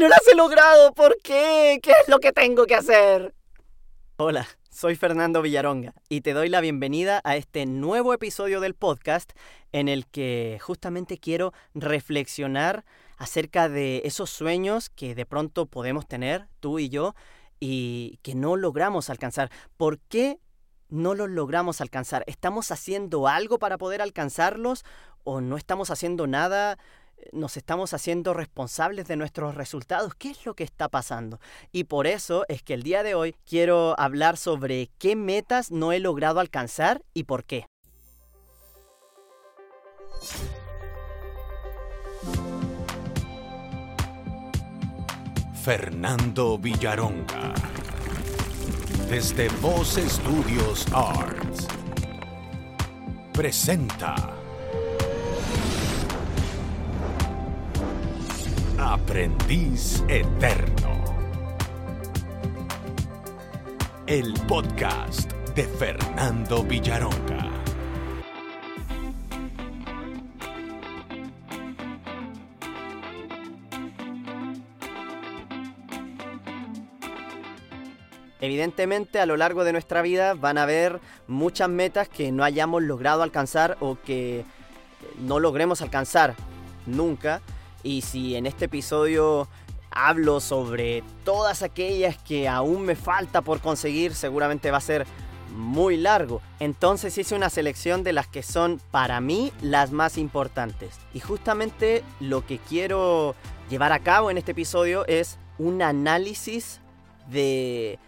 no las he logrado? ¿Por qué? ¿Qué es lo que tengo que hacer? Hola, soy Fernando Villaronga y te doy la bienvenida a este nuevo episodio del podcast en el que justamente quiero reflexionar acerca de esos sueños que de pronto podemos tener, tú y yo, y que no logramos alcanzar. ¿Por qué no los logramos alcanzar? ¿Estamos haciendo algo para poder alcanzarlos o no estamos haciendo nada? Nos estamos haciendo responsables de nuestros resultados. ¿Qué es lo que está pasando? Y por eso es que el día de hoy quiero hablar sobre qué metas no he logrado alcanzar y por qué. Fernando Villaronga. Desde Voz Studios Arts. Presenta. Aprendiz Eterno. El podcast de Fernando Villaronga. Evidentemente a lo largo de nuestra vida van a haber muchas metas que no hayamos logrado alcanzar o que no logremos alcanzar nunca. Y si en este episodio hablo sobre todas aquellas que aún me falta por conseguir, seguramente va a ser muy largo. Entonces hice una selección de las que son para mí las más importantes. Y justamente lo que quiero llevar a cabo en este episodio es un análisis de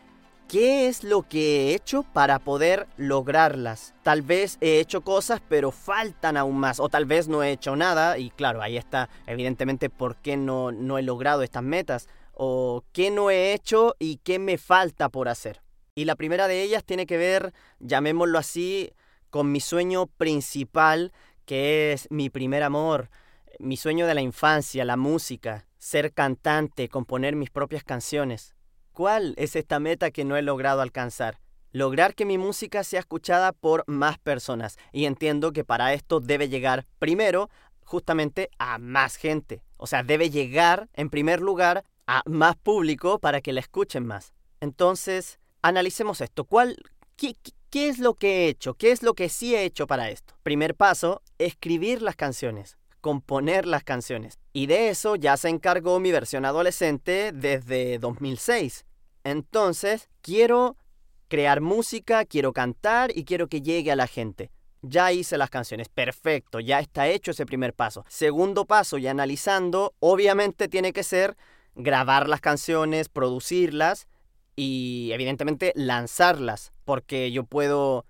¿Qué es lo que he hecho para poder lograrlas? Tal vez he hecho cosas, pero faltan aún más. O tal vez no he hecho nada. Y claro, ahí está evidentemente por qué no, no he logrado estas metas. O qué no he hecho y qué me falta por hacer. Y la primera de ellas tiene que ver, llamémoslo así, con mi sueño principal, que es mi primer amor, mi sueño de la infancia, la música, ser cantante, componer mis propias canciones. ¿Cuál es esta meta que no he logrado alcanzar? Lograr que mi música sea escuchada por más personas. Y entiendo que para esto debe llegar primero justamente a más gente. O sea, debe llegar en primer lugar a más público para que la escuchen más. Entonces, analicemos esto. ¿Cuál, qué, ¿Qué es lo que he hecho? ¿Qué es lo que sí he hecho para esto? Primer paso, escribir las canciones componer las canciones. Y de eso ya se encargó mi versión adolescente desde 2006. Entonces, quiero crear música, quiero cantar y quiero que llegue a la gente. Ya hice las canciones, perfecto, ya está hecho ese primer paso. Segundo paso, y analizando, obviamente tiene que ser grabar las canciones, producirlas y evidentemente lanzarlas, porque yo puedo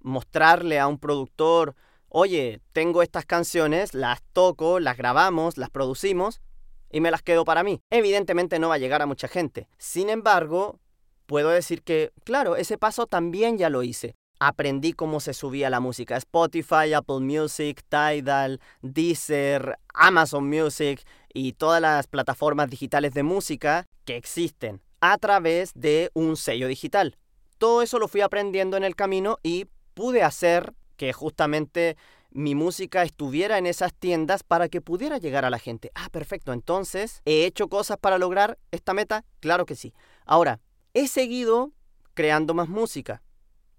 mostrarle a un productor oye, tengo estas canciones, las toco, las grabamos, las producimos y me las quedo para mí. Evidentemente no va a llegar a mucha gente. Sin embargo, puedo decir que, claro, ese paso también ya lo hice. Aprendí cómo se subía la música. Spotify, Apple Music, Tidal, Deezer, Amazon Music y todas las plataformas digitales de música que existen a través de un sello digital. Todo eso lo fui aprendiendo en el camino y pude hacer que justamente mi música estuviera en esas tiendas para que pudiera llegar a la gente. Ah, perfecto. Entonces, ¿he hecho cosas para lograr esta meta? Claro que sí. Ahora, he seguido creando más música.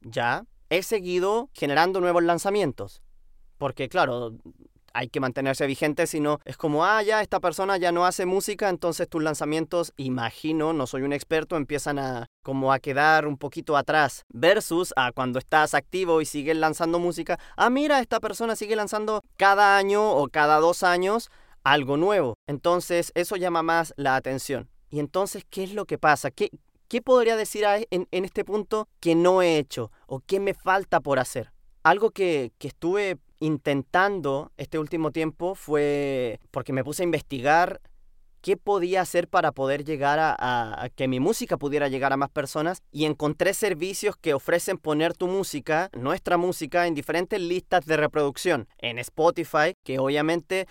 Ya. He seguido generando nuevos lanzamientos. Porque, claro, hay que mantenerse vigente, sino es como, ah, ya esta persona ya no hace música, entonces tus lanzamientos, imagino, no soy un experto, empiezan a como a quedar un poquito atrás, versus a cuando estás activo y sigues lanzando música, ah, mira, esta persona sigue lanzando cada año o cada dos años algo nuevo. Entonces, eso llama más la atención. Y entonces, ¿qué es lo que pasa? ¿Qué, qué podría decir en, en este punto que no he hecho o qué me falta por hacer? Algo que, que estuve intentando este último tiempo fue porque me puse a investigar qué podía hacer para poder llegar a, que mi música pudiera llegar a más personas y encontré servicios que ofrecen poner tu música, nuestra música, en diferentes listas de reproducción. En Spotify, que obviamente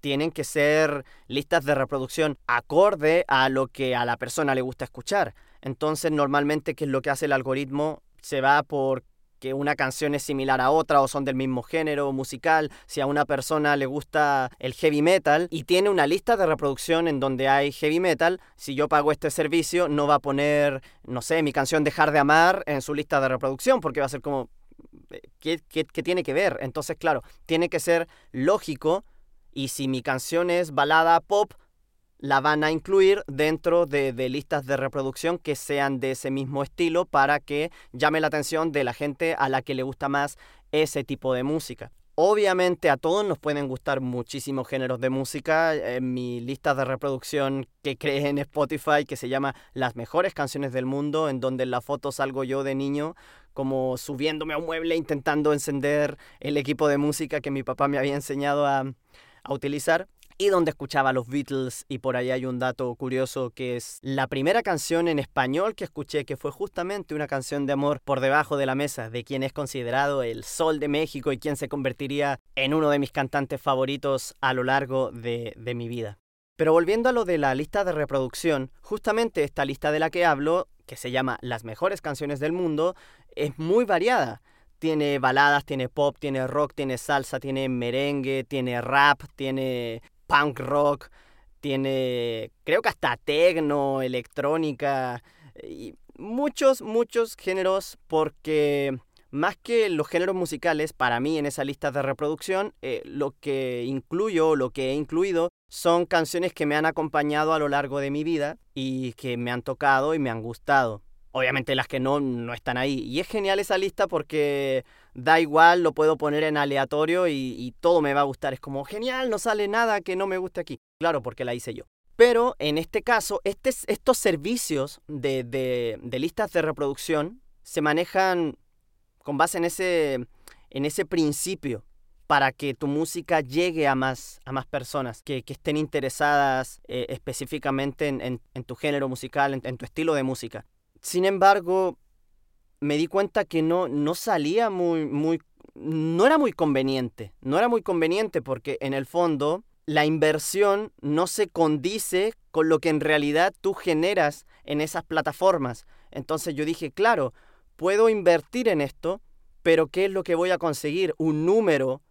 tienen que ser listas de reproducción acorde a lo que a la persona le gusta escuchar. Entonces, normalmente, ¿qué es lo que hace el algoritmo? Se va por que una canción es similar a otra o son del mismo género musical, si a una persona le gusta el heavy metal y tiene una lista de reproducción en donde hay heavy metal, si yo pago este servicio no va a poner, no sé, mi canción Dejar de Amar en su lista de reproducción porque va a ser como, eh, ¿qué, qué, qué tiene que ver? Entonces, claro, tiene que ser lógico y si mi canción es balada pop, la van a incluir dentro de, listas de reproducción que sean de ese mismo estilo para que llame la atención de la gente a la que le gusta más ese tipo de música. Obviamente a todos nos pueden gustar muchísimos géneros de música. En mi lista de reproducción que creé en Spotify, que se llama Las mejores canciones del mundo, en donde en la foto salgo yo de niño como subiéndome a un mueble intentando encender el equipo de música que mi papá me había enseñado a, a utilizar y donde escuchaba los Beatles y por ahí hay un dato curioso que es la primera canción en español que escuché que fue justamente una canción de amor por debajo de la mesa de quien es considerado el sol de México y quien se convertiría en uno de mis cantantes favoritos a lo largo de, de mi vida. Pero volviendo a lo de la lista de reproducción, justamente esta lista de la que hablo, que se llama Las mejores canciones del mundo, es muy variada. Tiene baladas, tiene pop, tiene rock, tiene salsa, tiene merengue, tiene rap, tiene punk rock, tiene creo que hasta tecno, electrónica y muchos, muchos géneros porque más que los géneros musicales, para mí en esa lista de reproducción, eh, lo que incluyo, lo que he incluido, son canciones que me han acompañado a lo largo de mi vida y que me han tocado y me han gustado. Obviamente las que no, no están ahí. Y es genial esa lista porque da igual, lo puedo poner en aleatorio y, todo me va a gustar. Es como, genial, no sale nada que no me guste aquí. Claro, porque la hice yo. Pero en este caso, este, estos servicios de, listas de reproducción se manejan con base en ese, principio para que tu música llegue a más, personas que, estén interesadas eh, específicamente en, en, tu género musical, en, tu estilo de música. Sin embargo, me di cuenta que no, no salía muy, muy, no era muy conveniente, no era muy conveniente porque en el fondo la inversión no se condice con lo que en realidad tú generas en esas plataformas. Entonces yo dije, claro, puedo invertir en esto, pero ¿qué es lo que voy a conseguir? Un número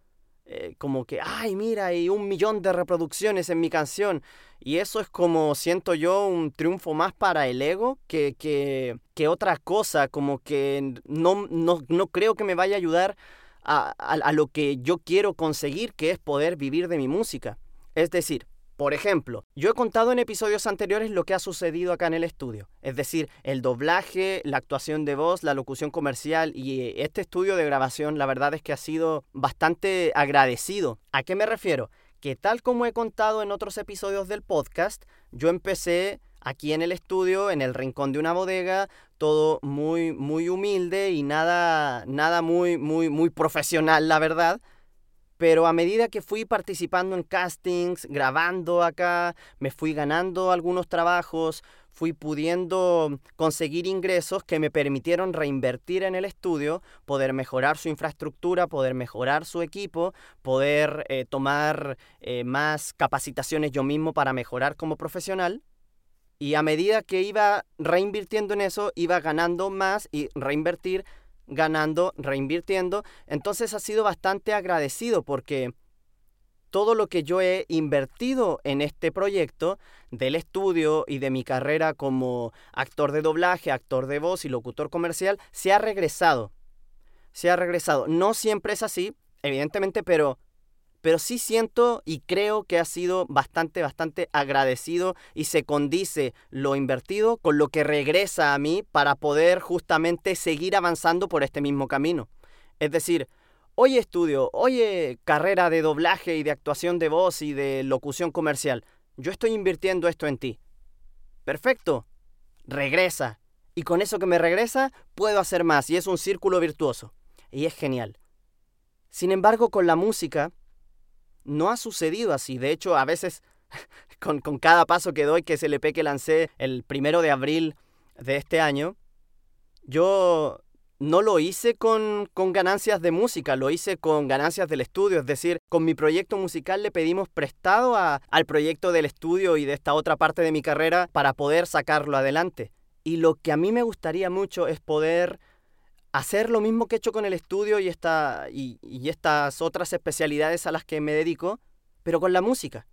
eh, como que, ay, mira, hay un millón de reproducciones en mi canción. Y eso es como, siento yo, un triunfo más para el ego que, que, que otra cosa, como que no, no, no, creo que me vaya a ayudar a, a lo que yo quiero conseguir, que es poder vivir de mi música. Es decir, por ejemplo, yo he contado en episodios anteriores lo que ha sucedido acá en el estudio, es decir, el doblaje, la actuación de voz, la locución comercial y eh, este estudio de grabación, la verdad es que ha sido bastante agradecido. ¿A qué me refiero? Que tal como he contado en otros episodios del podcast, yo empecé aquí en el estudio, en el rincón de una bodega, todo muy muy humilde y nada nada muy muy muy profesional, la verdad pero a medida que fui participando en castings, grabando acá, me fui ganando algunos trabajos, fui pudiendo conseguir ingresos que me permitieron reinvertir en el estudio, poder mejorar su infraestructura, poder mejorar su equipo, poder eh, tomar eh, más capacitaciones yo mismo para mejorar como profesional. Y a medida que iba reinvirtiendo en eso, iba ganando más y reinvertir ganando, reinvirtiendo. Entonces ha sido bastante agradecido porque todo lo que yo he invertido en este proyecto del estudio y de mi carrera como actor de doblaje, actor de voz y locutor comercial se ha regresado. Se ha regresado. No siempre es así, evidentemente, pero pero sí siento y creo que ha sido bastante, bastante agradecido y se condice lo invertido con lo que regresa a mí para poder justamente seguir avanzando por este mismo camino. Es decir, oye estudio, oye carrera de doblaje y de actuación de voz y de locución comercial, yo estoy invirtiendo esto en ti. Perfecto, regresa. Y con eso que me regresa, puedo hacer más y es un círculo virtuoso. Y es genial. Sin embargo, con la música, no ha sucedido así. De hecho, a veces con, cada paso que doy, que es el EP que lancé el primero de abril de este año, yo no lo hice con, con, ganancias de música, lo hice con ganancias del estudio. Es decir, con mi proyecto musical le pedimos prestado al proyecto del estudio y de esta otra parte de mi carrera para poder sacarlo adelante. Y lo que a mí me gustaría mucho es poder hacer lo mismo que he hecho con el estudio y, esta, y, y estas otras especialidades a las que me dedico, pero con la música.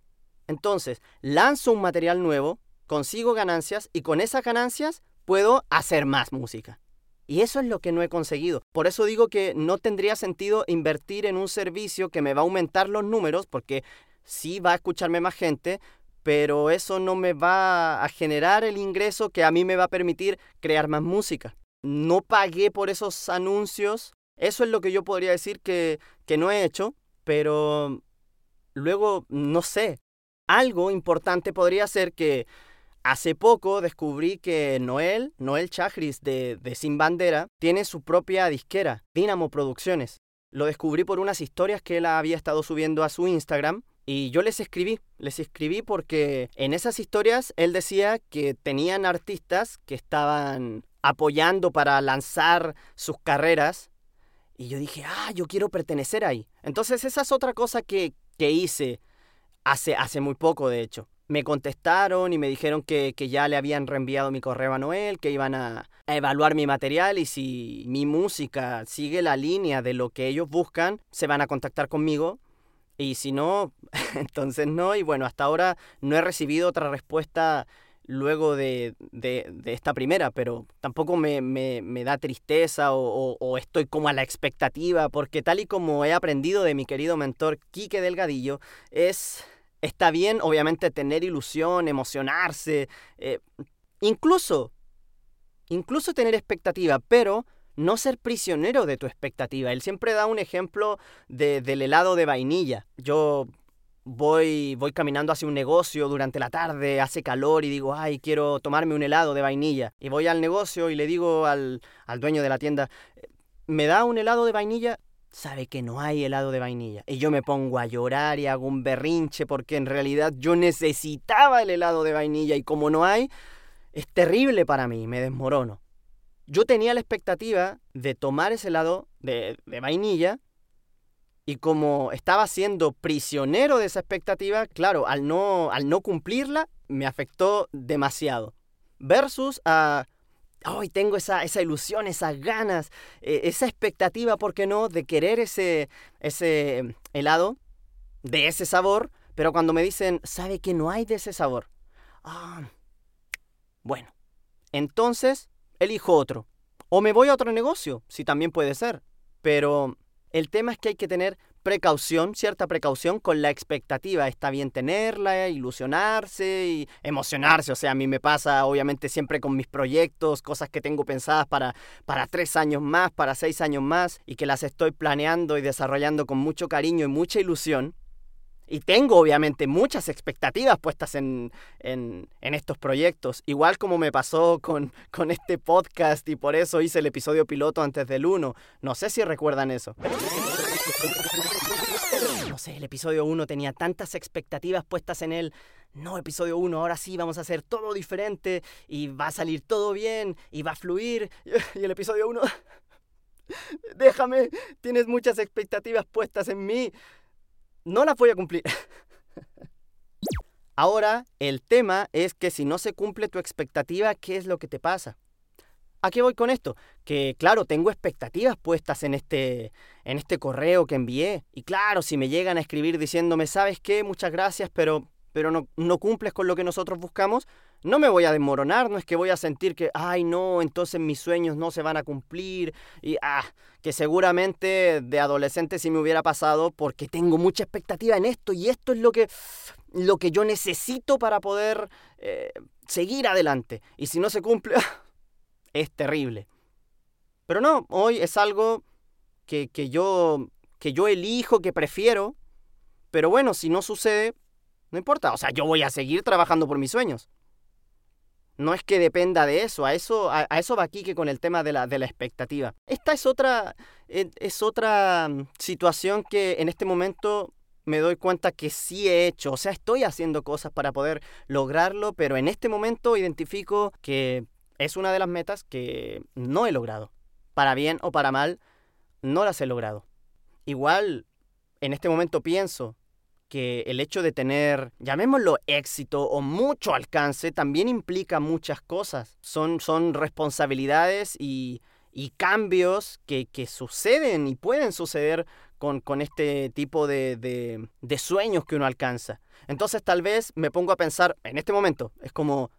Entonces, lanzo un material nuevo, consigo ganancias y con esas ganancias puedo hacer más música. Y eso es lo que no he conseguido. Por eso digo que no tendría sentido invertir en un servicio que me va a aumentar los números, porque sí va a escucharme más gente, pero eso no me va a generar el ingreso que a mí me va a permitir crear más música. No pagué por esos anuncios. Eso es lo que yo podría decir que, que no he hecho, pero luego, no sé, algo importante podría ser que hace poco descubrí que Noel, Noel Chagris de, de Sin Bandera, tiene su propia disquera, Dynamo Producciones. Lo descubrí por unas historias que él había estado subiendo a su Instagram y yo les escribí, les escribí porque en esas historias él decía que tenían artistas que estaban apoyando para lanzar sus carreras y yo dije, ah, yo quiero pertenecer ahí. Entonces esa es otra cosa que, que hice hace, hace muy poco, de hecho. Me contestaron y me dijeron que, que ya le habían reenviado mi correo a Noel, que iban a, a evaluar mi material y si mi música sigue la línea de lo que ellos buscan, se van a contactar conmigo y si no, entonces no. Y bueno, hasta ahora no he recibido otra respuesta luego de, de, de esta primera, pero tampoco me, me, me da tristeza o, o, estoy como a la expectativa, porque tal y como he aprendido de mi querido mentor Quique Delgadillo, es Está bien, obviamente, tener ilusión, emocionarse, eh, incluso, incluso tener expectativa, pero no ser prisionero de tu expectativa. Él siempre da un ejemplo de, del helado de vainilla. Yo voy, voy caminando hacia un negocio durante la tarde, hace calor y digo, ay, quiero tomarme un helado de vainilla. Y voy al negocio y le digo al, al dueño de la tienda, ¿me da un helado de vainilla? sabe que no hay helado de vainilla. Y yo me pongo a llorar y hago un berrinche porque en realidad yo necesitaba el helado de vainilla y como no hay, es terrible para mí, me desmorono. Yo tenía la expectativa de tomar ese helado de, de vainilla y como estaba siendo prisionero de esa expectativa, claro, al no, al no cumplirla, me afectó demasiado. Versus a hoy tengo esa, esa ilusión, esas ganas, eh, esa expectativa, ¿por qué no?, de querer ese, ese helado, de ese sabor, pero cuando me dicen, ¿sabe que no hay de ese sabor? Ah, bueno, entonces elijo otro. O me voy a otro negocio, si también puede ser. Pero el tema es que hay que tener precaución, cierta precaución con la expectativa. Está bien tenerla, ilusionarse y emocionarse. O sea, a mí me pasa obviamente siempre con mis proyectos, cosas que tengo pensadas para, para tres años más, para seis años más, y que las estoy planeando y desarrollando con mucho cariño y mucha ilusión. Y tengo obviamente muchas expectativas puestas en, en, en, estos proyectos, igual como me pasó con, con este podcast y por eso hice el episodio piloto antes del 1. No sé si recuerdan eso. No sé, el episodio 1 tenía tantas expectativas puestas en él. No, episodio 1, ahora sí vamos a hacer todo diferente y va a salir todo bien y va a fluir. Y el episodio 1... Déjame, tienes muchas expectativas puestas en mí. No las voy a cumplir. Ahora, el tema es que si no se cumple tu expectativa, ¿qué es lo que te pasa? ¿A qué voy con esto? Que claro, tengo expectativas puestas en este, en este correo que envié. Y claro, si me llegan a escribir diciéndome, ¿sabes qué? Muchas gracias, pero, pero no, no cumples con lo que nosotros buscamos, no me voy a desmoronar, no es que voy a sentir que, ay no, entonces mis sueños no se van a cumplir. Y, ah, que seguramente de adolescente sí me hubiera pasado porque tengo mucha expectativa en esto y esto es lo que, lo que yo necesito para poder eh, seguir adelante. Y si no se cumple... es terrible. Pero no, hoy es algo que, que, yo, que yo elijo, que prefiero. Pero bueno, si no sucede, no importa. O sea, yo voy a seguir trabajando por mis sueños. No es que dependa de eso, a eso, a, eso va aquí que con el tema de la, de la expectativa. Esta es otra, es otra mm, situación que en este momento me doy cuenta que sí he hecho, o sea, estoy haciendo cosas para poder lograrlo, pero en este momento identifico que es una de las metas que no he logrado. Para bien o para mal, no las he logrado. Igual, en este momento pienso que el hecho de tener, llamémoslo éxito o mucho alcance, también implica muchas cosas. Son, son responsabilidades y, y cambios que, que suceden y pueden suceder con, con este tipo de, de, de sueños que uno alcanza. Entonces tal vez me pongo a pensar, en este momento, es como,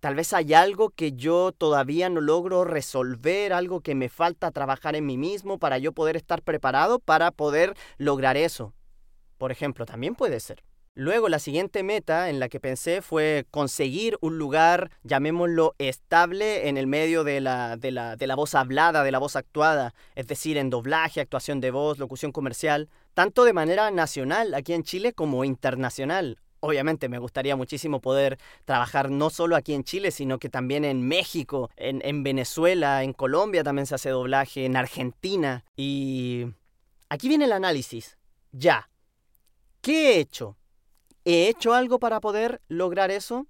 tal vez hay algo que yo todavía no logro resolver, algo que me falta trabajar en mí mismo para yo poder estar preparado para poder lograr eso. Por ejemplo, también puede ser. Luego, la siguiente meta en la que pensé fue conseguir un lugar, llamémoslo, estable en el medio de la, de la, de la voz hablada, de la voz actuada, es decir, en doblaje, actuación de voz, locución comercial, tanto de manera nacional aquí en Chile como internacional. Obviamente me gustaría muchísimo poder trabajar no solo aquí en Chile, sino que también en México, en, en Venezuela, en Colombia también se hace doblaje, en Argentina. Y aquí viene el análisis. Ya. ¿Qué he hecho? ¿He hecho algo para poder lograr eso?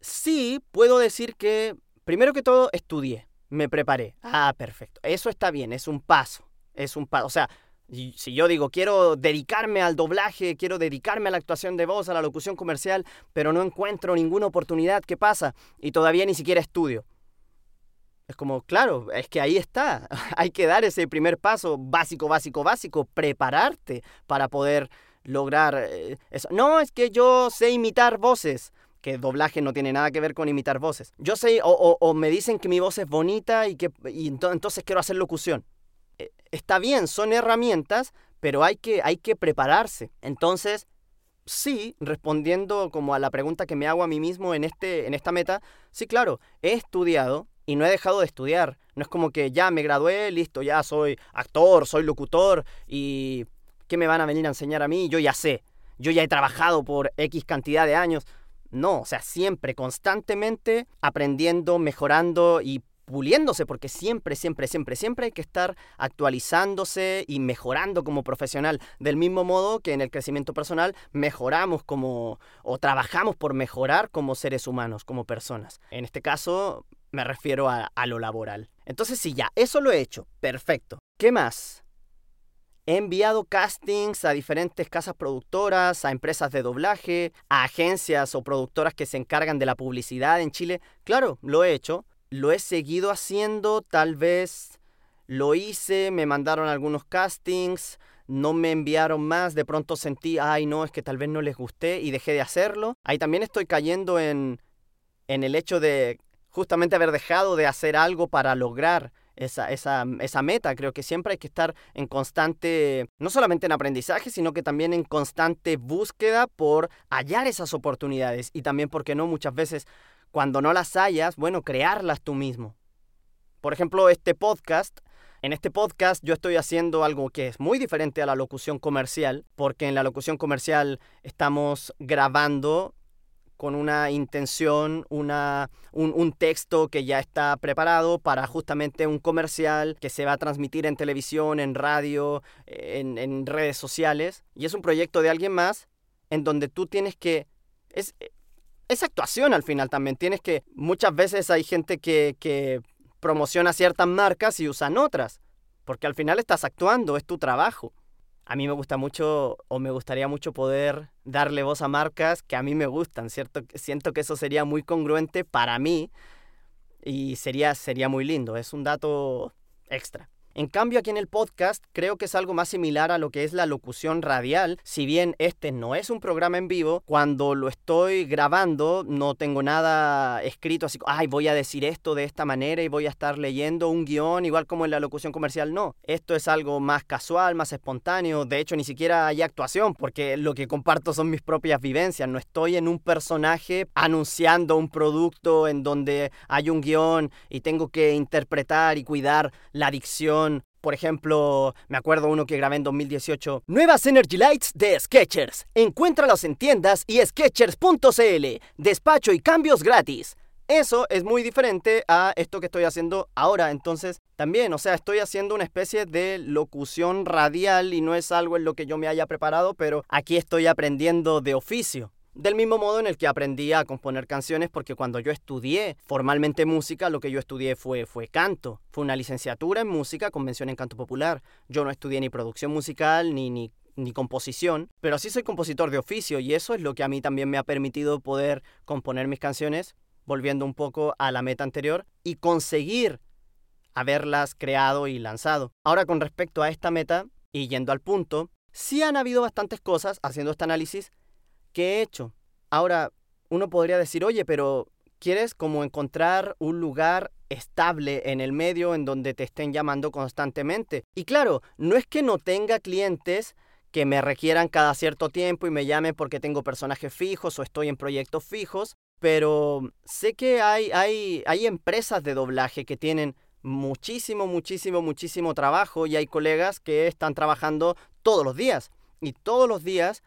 Sí, puedo decir que, primero que todo, estudié, me preparé. Ah, perfecto. Eso está bien, es un paso. Es un paso. O sea, si yo digo, quiero dedicarme al doblaje, quiero dedicarme a la actuación de voz, a la locución comercial, pero no encuentro ninguna oportunidad, ¿qué pasa? Y todavía ni siquiera estudio. Es como, claro, es que ahí está. Hay que dar ese primer paso básico, básico, básico, prepararte para poder lograr eh, eso. No, es que yo sé imitar voces. Que doblaje no tiene nada que ver con imitar voces. Yo sé, o, me dicen que mi voz es bonita y que y entonces quiero hacer locución. Eh, está bien, son herramientas, pero hay que, hay que prepararse. Entonces, sí, respondiendo como a la pregunta que me hago a mí mismo en, este, en esta meta, sí, claro, he estudiado y no he dejado de estudiar. No es como que ya me gradué, listo, ya soy actor, soy locutor y ¿Qué me van a venir a enseñar a mí? Yo ya sé, yo ya he trabajado por X cantidad de años. No, o sea, siempre, constantemente aprendiendo, mejorando y puliéndose, porque siempre, siempre, siempre, siempre hay que estar actualizándose y mejorando como profesional, del mismo modo que en el crecimiento personal mejoramos como, o trabajamos por mejorar como seres humanos, como personas. En este caso me refiero a, a lo laboral. Entonces, sí, ya, eso lo he hecho, perfecto. ¿Qué más? He enviado castings a diferentes casas productoras, a empresas de doblaje, a agencias o productoras que se encargan de la publicidad en Chile. Claro, lo he hecho. Lo he seguido haciendo, tal vez lo hice, me mandaron algunos castings, no me enviaron más, de pronto sentí, ay no, es que tal vez no les gusté y dejé de hacerlo. Ahí también estoy cayendo en, en el hecho de justamente haber dejado de hacer algo para lograr esa, esa, esa meta. Creo que siempre hay que estar en constante, no solamente en aprendizaje, sino que también en constante búsqueda por hallar esas oportunidades y también, porque no, muchas veces cuando no las hayas, bueno, crearlas tú mismo. Por ejemplo, este podcast, en este podcast yo estoy haciendo algo que es muy diferente a la locución comercial, porque en la locución comercial estamos grabando con una intención, una, un, texto que ya está preparado para justamente un comercial que se va a transmitir en televisión, en radio, en, en redes sociales. Y es un proyecto de alguien más en donde tú tienes que... Es, es actuación al final también. Tienes que... Muchas veces hay gente que, que promociona ciertas marcas y usan otras. Porque al final estás actuando, es tu trabajo a mí me gusta mucho o me gustaría mucho poder darle voz a marcas que a mí me gustan, ¿cierto? Siento que eso sería muy congruente para mí y sería, sería muy lindo, es un dato extra. En cambio, aquí en el podcast creo que es algo más similar a lo que es la locución radial. Si bien este no es un programa en vivo, cuando lo estoy grabando no tengo nada escrito así, ay, voy a decir esto de esta manera y voy a estar leyendo un guion, igual como en la locución comercial. No, esto es algo más casual, más espontáneo. De hecho, ni siquiera hay actuación porque lo que comparto son mis propias vivencias. No estoy en un personaje anunciando un producto en donde hay un guion y tengo que interpretar y cuidar la dicción por ejemplo, me acuerdo uno que grabé en 2018. Nuevas Energy Lights de Sketchers. Encuéntralos en tiendas y sketchers.cl. Despacho y cambios gratis. Eso es muy diferente a esto que estoy haciendo ahora. Entonces, también, o sea, estoy haciendo una especie de locución radial y no es algo en lo que yo me haya preparado, pero aquí estoy aprendiendo de oficio. Del mismo modo en el que aprendí a componer canciones, porque cuando yo estudié formalmente música, lo que yo estudié fue, fue canto. Fue una licenciatura en música con mención en canto popular. Yo no estudié ni producción musical ni, ni, ni composición, pero sí soy compositor de oficio y eso es lo que a mí también me ha permitido poder componer mis canciones, volviendo un poco a la meta anterior, y conseguir haberlas creado y lanzado. Ahora con respecto a esta meta, y yendo al punto, sí han habido bastantes cosas, haciendo este análisis, he hecho. Ahora, uno podría decir, oye, pero quieres como encontrar un lugar estable en el medio en donde te estén llamando constantemente. Y claro, no es que no tenga clientes que me requieran cada cierto tiempo y me llamen porque tengo personajes fijos o estoy en proyectos fijos, pero sé que hay, hay, hay empresas de doblaje que tienen muchísimo, muchísimo, muchísimo trabajo y hay colegas que están trabajando todos los días y todos los días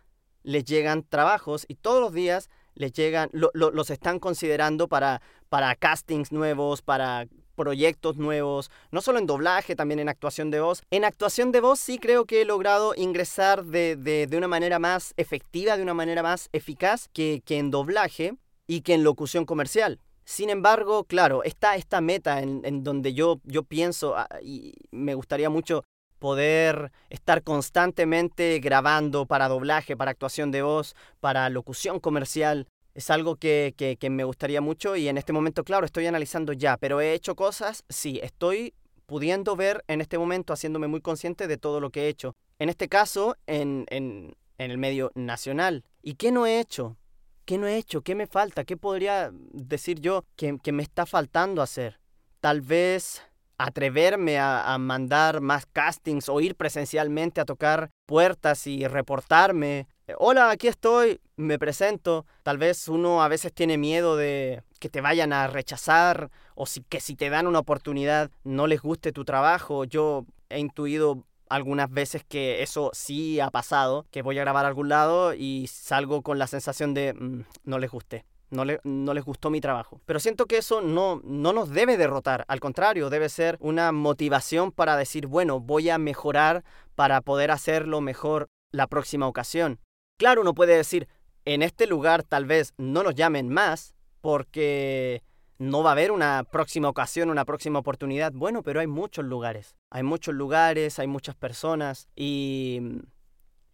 les llegan trabajos y todos los días les llegan, los están considerando para, para castings nuevos, para proyectos nuevos, no solo en doblaje, también en actuación de voz. En actuación de voz sí creo que he logrado ingresar de, de, de una manera más efectiva, de una manera más eficaz que, que en doblaje y que en locución comercial. Sin embargo, claro, está esta meta en, donde yo, yo pienso ah, y me gustaría mucho poder estar constantemente grabando para doblaje, para actuación de voz, para locución comercial. Es algo que, que, me gustaría mucho y en este momento, claro, estoy analizando ya, pero he hecho cosas, sí, estoy pudiendo ver en este momento, haciéndome muy consciente de todo lo que he hecho. En este caso, en, en, en el medio nacional. ¿Y qué no he hecho? ¿Qué no he hecho? ¿Qué me falta? ¿Qué podría decir yo que, me está faltando hacer? Tal vez atreverme a, mandar más castings o ir presencialmente a tocar puertas y reportarme. Hola, aquí estoy, me presento. Tal vez uno a veces tiene miedo de que te vayan a rechazar o si, que si te dan una oportunidad no les guste tu trabajo. Yo he intuido algunas veces que eso sí ha pasado, que voy a grabar a algún lado y salgo con la sensación de mm, no les guste. No, no, les gustó mi trabajo. Pero siento que eso no, no nos debe derrotar, al contrario, debe ser una motivación para decir, bueno, voy a mejorar para poder hacerlo mejor la próxima ocasión. Claro, uno puede decir, en este lugar tal vez no nos llamen más porque no va a haber una próxima ocasión, una próxima oportunidad. Bueno, pero hay muchos lugares. Hay muchos lugares, hay muchas personas y mm,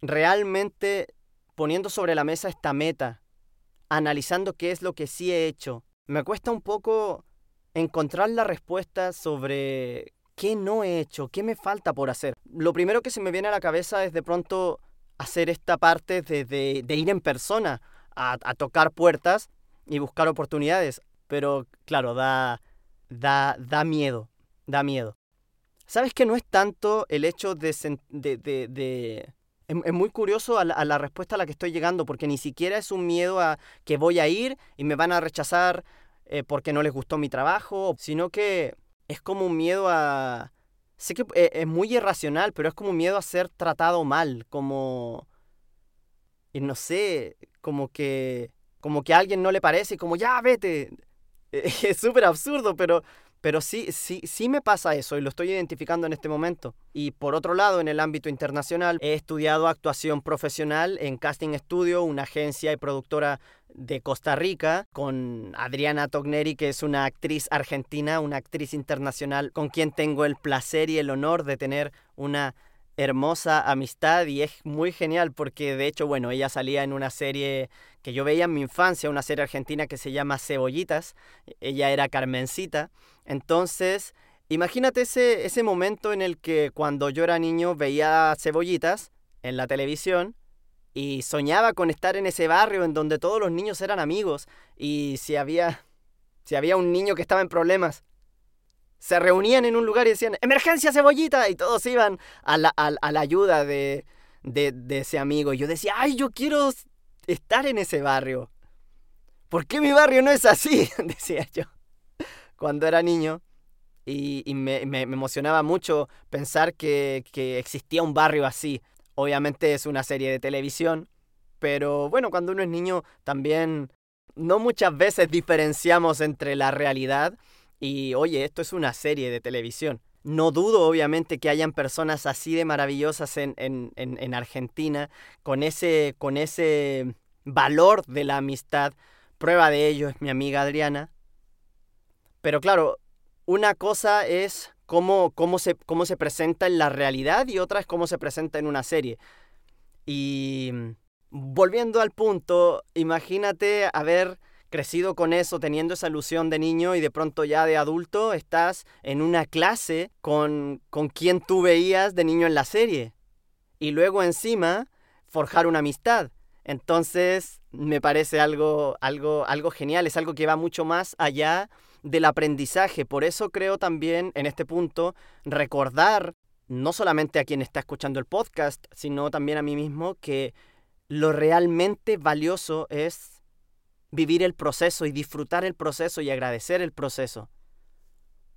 realmente poniendo sobre la mesa esta meta, analizando qué es lo que sí he hecho, me cuesta un poco encontrar la respuesta sobre qué no he hecho, qué me falta por hacer. Lo primero que se me viene a la cabeza es de pronto hacer esta parte de, ir en persona a, a tocar puertas y buscar oportunidades pero claro, da, da, da miedo, da miedo. ¿Sabes que no es tanto el hecho de... de, Es, muy curioso a la, respuesta a la que estoy llegando, porque ni siquiera es un miedo a que voy a ir y me van a rechazar eh, porque no les gustó mi trabajo, sino que es como un miedo a... Sé que eh, es muy irracional, pero es como un miedo a ser tratado mal, como... Y no sé, como que... Como que a alguien no le parece, como ya vete, es súper absurdo, pero, pero sí, sí, sí me pasa eso y lo estoy identificando en este momento. Y por otro lado, en el ámbito internacional, he estudiado actuación profesional en Casting Studio, una agencia y productora de Costa Rica, con Adriana Togneri, que es una actriz argentina, una actriz internacional, con quien tengo el placer y el honor de tener una hermosa amistad y es muy genial porque de hecho, bueno, ella salía en una serie que yo veía en mi infancia, una serie argentina que se llama Cebollitas, ella era Carmencita, entonces imagínate ese, ese momento en el que cuando yo era niño veía Cebollitas en la televisión y soñaba con estar en ese barrio en donde todos los niños eran amigos y si había, si había un niño que estaba en problemas, se reunían en un lugar y decían, emergencia cebollita, y todos iban a la, ayuda de, ese amigo. Y yo decía, ay, yo quiero estar en ese barrio. ¿Por qué mi barrio no es así? decía yo cuando era niño. Y, me, emocionaba mucho pensar que, existía un barrio así. Obviamente es una serie de televisión, pero bueno, cuando uno es niño también no muchas veces diferenciamos entre la realidad y oye, esto es una serie de televisión. No dudo, obviamente, que hayan personas así de maravillosas en, en, en, Argentina, con ese, con ese valor de la amistad. Prueba de ello es mi amiga Adriana. Pero claro, una cosa es cómo, cómo, se, cómo se presenta en la realidad y otra es cómo se presenta en una serie. Y volviendo al punto, imagínate haber crecido con eso, teniendo esa ilusión de niño y de pronto ya de adulto estás en una clase con, con quien tú veías de niño en la serie. Y luego encima forjar una amistad. Entonces me parece algo, algo, algo genial, es algo que va mucho más allá del aprendizaje. Por eso creo también en este punto recordar no solamente a quien está escuchando el podcast, sino también a mí mismo que lo realmente valioso es vivir el proceso y disfrutar el proceso y agradecer el proceso.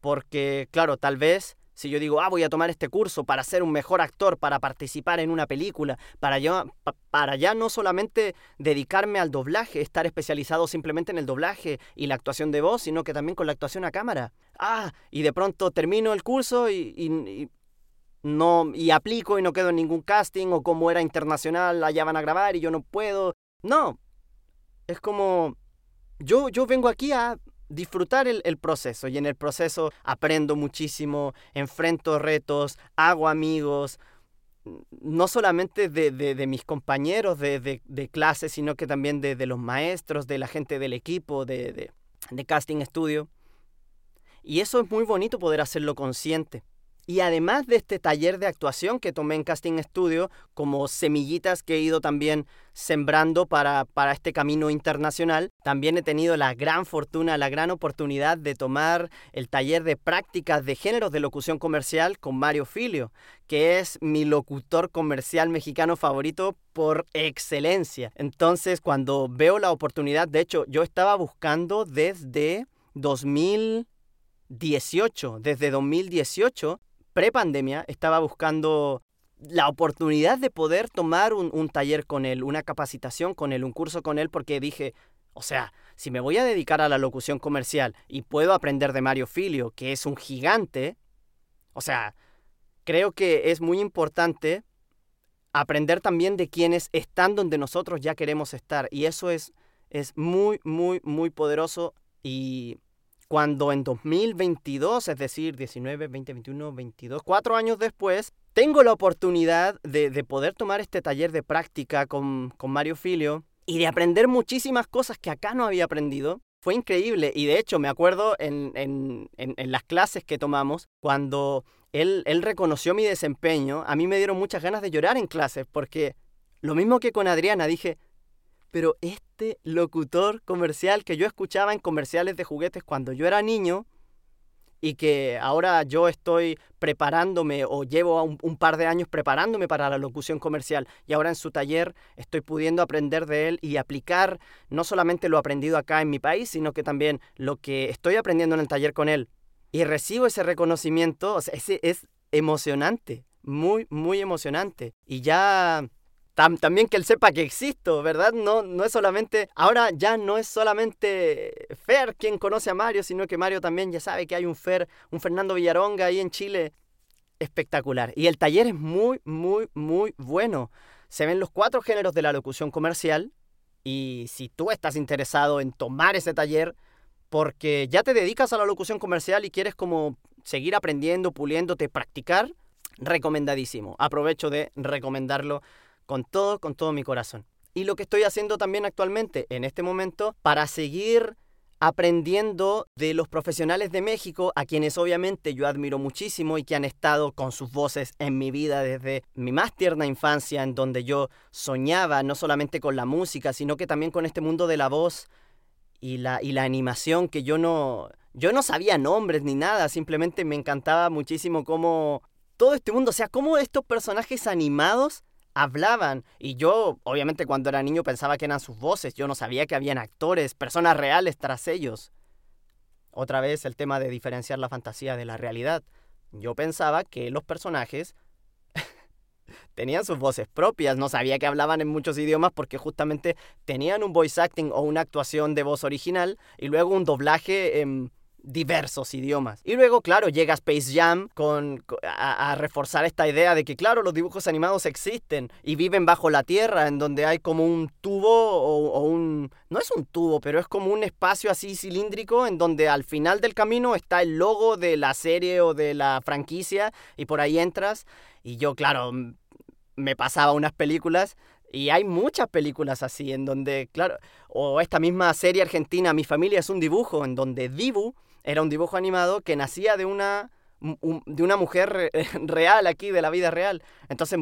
Porque, claro, tal vez si yo digo, ah, voy a tomar este curso para ser un mejor actor, para participar en una película, para ya, para ya no solamente dedicarme al doblaje, estar especializado simplemente en el doblaje y la actuación de voz, sino que también con la actuación a cámara. Ah, y de pronto termino el curso y, no, y aplico y no quedo en ningún casting, o como era internacional, allá van a grabar y yo no puedo. No, es como, yo, yo vengo aquí a disfrutar el, proceso y en el proceso aprendo muchísimo, enfrento retos, hago amigos, no solamente de, mis compañeros de, clase, sino que también de, los maestros, de la gente del equipo, de, casting estudio. Y eso es muy bonito poder hacerlo consciente. Y además de este taller de actuación que tomé en Casting Studio, como semillitas que he ido también sembrando para, para este camino internacional, también he tenido la gran fortuna, la gran oportunidad de tomar el taller de prácticas de géneros de locución comercial con Mario Filio, que es mi locutor comercial mexicano favorito por excelencia. Entonces, cuando veo la oportunidad, de hecho, yo estaba buscando desde 2018, desde 2018 pre-pandemia estaba buscando la oportunidad de poder tomar un, taller con él, una capacitación con él, un curso con él, porque dije, o sea, si me voy a dedicar a la locución comercial y puedo aprender de Mario Filio, que es un gigante, o sea, creo que es muy importante aprender también de quienes están donde nosotros ya queremos estar. Y eso es, es muy, muy, muy poderoso y cuando en 2022, es decir, 19, 20, 21, 22, cuatro años después, tengo la oportunidad de, poder tomar este taller de práctica con, Mario Filio y de aprender muchísimas cosas que acá no había aprendido. Fue increíble y de hecho me acuerdo en, las clases que tomamos, cuando él, él reconoció mi desempeño, a mí me dieron muchas ganas de llorar en clases porque lo mismo que con Adriana, dije, pero este locutor comercial que yo escuchaba en comerciales de juguetes cuando yo era niño y que ahora yo estoy preparándome o llevo un, par de años preparándome para la locución comercial y ahora en su taller estoy pudiendo aprender de él y aplicar no solamente lo aprendido acá en mi país, sino que también lo que estoy aprendiendo en el taller con él. Y recibo ese reconocimiento, o sea, ese es emocionante, muy, muy emocionante. Y ya también que él sepa que existo, ¿verdad? No, no es solamente, ahora ya no es solamente Fer quien conoce a Mario, sino que Mario también ya sabe que hay un Fer, un Fernando Villaronga ahí en Chile. Espectacular. Y el taller es muy, muy, muy bueno. Se ven los cuatro géneros de la locución comercial. Y si tú estás interesado en tomar ese taller, porque ya te dedicas a la locución comercial y quieres como seguir aprendiendo, puliéndote, practicar, recomendadísimo. Aprovecho de recomendarlo con todo, con todo mi corazón. Y lo que estoy haciendo también actualmente, en este momento, para seguir aprendiendo de los profesionales de México, a quienes obviamente yo admiro muchísimo y que han estado con sus voces en mi vida desde mi más tierna infancia, en donde yo soñaba no solamente con la música, sino que también con este mundo de la voz y la, y la animación, que yo no, yo no sabía nombres ni nada, simplemente me encantaba muchísimo cómo todo este mundo, o sea, cómo estos personajes animados hablaban. Y yo, obviamente, cuando era niño pensaba que eran sus voces. Yo no sabía que habían actores, personas reales tras ellos. Otra vez el tema de diferenciar la fantasía de la realidad. Yo pensaba que los personajes tenían sus voces propias, no sabía que hablaban en muchos idiomas porque justamente tenían un voice acting o una actuación de voz original y luego un doblaje en diversos idiomas. Y luego, claro, llega Space Jam con, a, reforzar esta idea de que, claro, los dibujos animados existen y viven bajo la tierra, en donde hay como un tubo o, un... No es un tubo, pero es como un espacio así cilíndrico en donde al final del camino está el logo de la serie o de la franquicia y por ahí entras. Y yo, claro, me pasaba unas películas Y hay muchas películas así, en donde, claro, o esta misma serie argentina, Mi familia es un dibujo, en donde Dibu era un dibujo animado que nacía de una, de una mujer real aquí, de la vida real. Entonces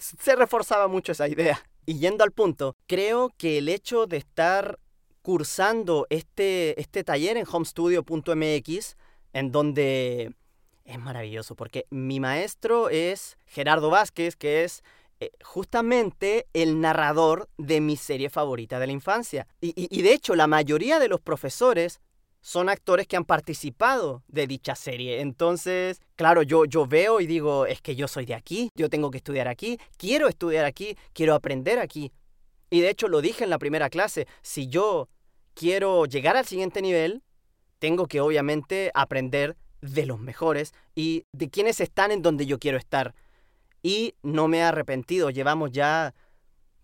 se reforzaba mucho esa idea. Y yendo al punto, creo que el hecho de estar cursando este, este taller en homestudio.mx, en donde es maravilloso, porque mi maestro es Gerardo Vázquez, que es eh, justamente el narrador de mi serie favorita de la infancia. y de hecho, la mayoría de los profesores son actores que han participado de dicha serie. Entonces, claro, yo, yo veo y digo, es que yo soy de aquí, yo tengo que estudiar aquí, quiero estudiar aquí, quiero aprender aquí. Y de hecho lo dije en la primera clase, si yo quiero llegar al siguiente nivel, tengo que obviamente aprender de los mejores y de quienes están en donde yo quiero estar. Y no me he arrepentido, llevamos ya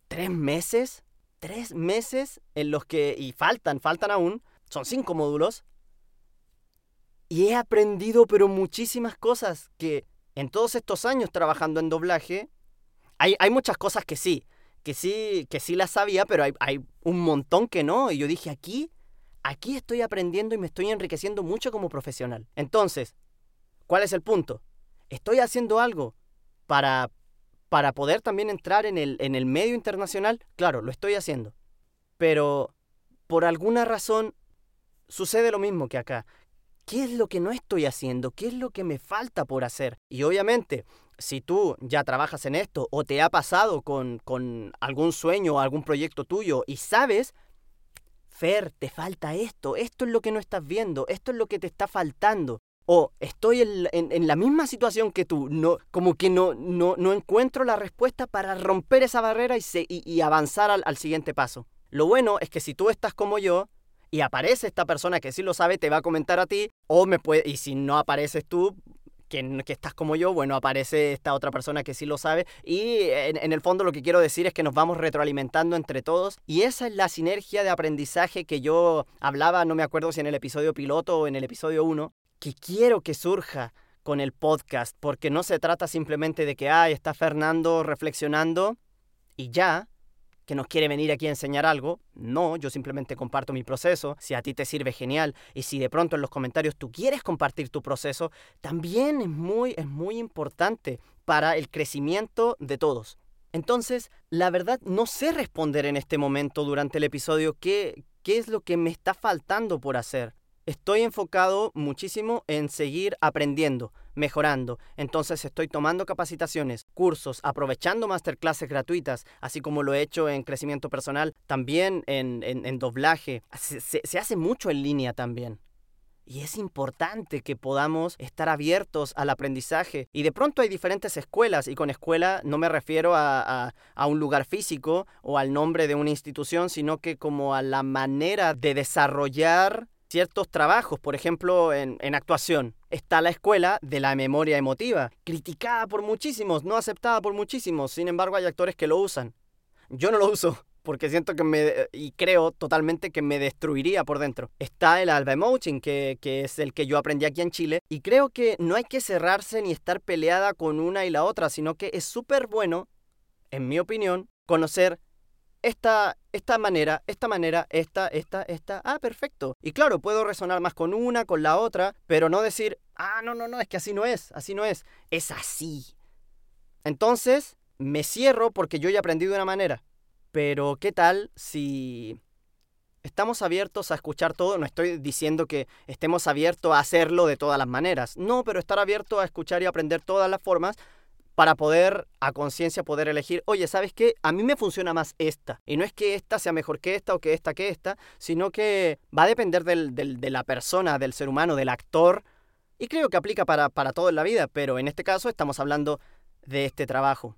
tres meses, tres meses en los que, y faltan, faltan aún, son cinco módulos. Y he aprendido pero muchísimas cosas que en todos estos años trabajando en doblaje, hay, hay muchas cosas que sí, que sí, que sí las sabía, pero hay, hay un montón que no. Y yo dije, aquí, aquí estoy aprendiendo y me estoy enriqueciendo mucho como profesional. Entonces, ¿cuál es el punto? Estoy haciendo algo para, para poder también entrar en el, en el medio internacional. Claro, lo estoy haciendo. Pero por alguna razón sucede lo mismo que acá. ¿Qué es lo que no estoy haciendo? ¿Qué es lo que me falta por hacer? Y obviamente, si tú ya trabajas en esto o te ha pasado con, con algún sueño o algún proyecto tuyo y sabes, Fer, te falta esto, esto es lo que no estás viendo, esto es lo que te está faltando. O estoy en, la misma situación que tú, no, como que no, no, no encuentro la respuesta para romper esa barrera y, y, avanzar al, al siguiente paso. Lo bueno es que si tú estás como yo, y aparece esta persona que sí lo sabe, te va a comentar a ti, o me puede, y si no apareces tú, que, que, estás como yo, bueno, aparece esta otra persona que sí lo sabe. Y en, el fondo lo que quiero decir es que nos vamos retroalimentando entre todos. Y esa es la sinergia de aprendizaje que yo hablaba, no me acuerdo si en el episodio piloto o en el episodio 1, que quiero que surja con el podcast, porque no se trata simplemente de que, ay, está Fernando reflexionando y ya, que nos quiere venir aquí a enseñar algo. No, yo simplemente comparto mi proceso. Si a ti te sirve, genial. Y si de pronto en los comentarios tú quieres compartir tu proceso, también es muy, es muy importante para el crecimiento de todos. Entonces, la verdad, no sé responder en este momento durante el episodio qué, qué es lo que me está faltando por hacer. Estoy enfocado muchísimo en seguir aprendiendo mejorando. Entonces estoy tomando capacitaciones, cursos, aprovechando masterclasses gratuitas, así como lo he hecho en crecimiento personal, también en, doblaje. se hace mucho en línea también. Y es importante que podamos estar abiertos al aprendizaje. Y de pronto hay diferentes escuelas, y con escuela no me refiero a, a, un lugar físico o al nombre de una institución, sino que como a la manera de desarrollar ciertos trabajos, por ejemplo, en, actuación. Está la escuela de la memoria emotiva, criticada por muchísimos, no aceptada por muchísimos, sin embargo hay actores que lo usan. Yo no lo uso, porque siento que me, y creo totalmente que me destruiría por dentro. Está el Alba Emoting, que, que es el que yo aprendí aquí en Chile, y creo que no hay que cerrarse ni estar peleada con una y la otra, sino que es súper bueno, en mi opinión, conocer esta, esta manera, esta manera, esta, esta, esta, ah, perfecto. Y claro, puedo resonar más con una, con la otra, pero no decir, ah, no, no, no, es que así no es, así no es, es así. Entonces, me cierro porque yo ya aprendí de una manera. Pero, ¿qué tal si estamos abiertos a escuchar todo? No estoy diciendo que estemos abiertos a hacerlo de todas las maneras. No, pero estar abierto a escuchar y aprender todas las formas para poder a conciencia poder elegir, oye, ¿sabes qué? A mí me funciona más esta. Y no es que esta sea mejor que esta o que esta que esta, sino que va a depender de la persona, del ser humano, del actor. Y creo que aplica para, para todo en la vida, pero en este caso estamos hablando de este trabajo.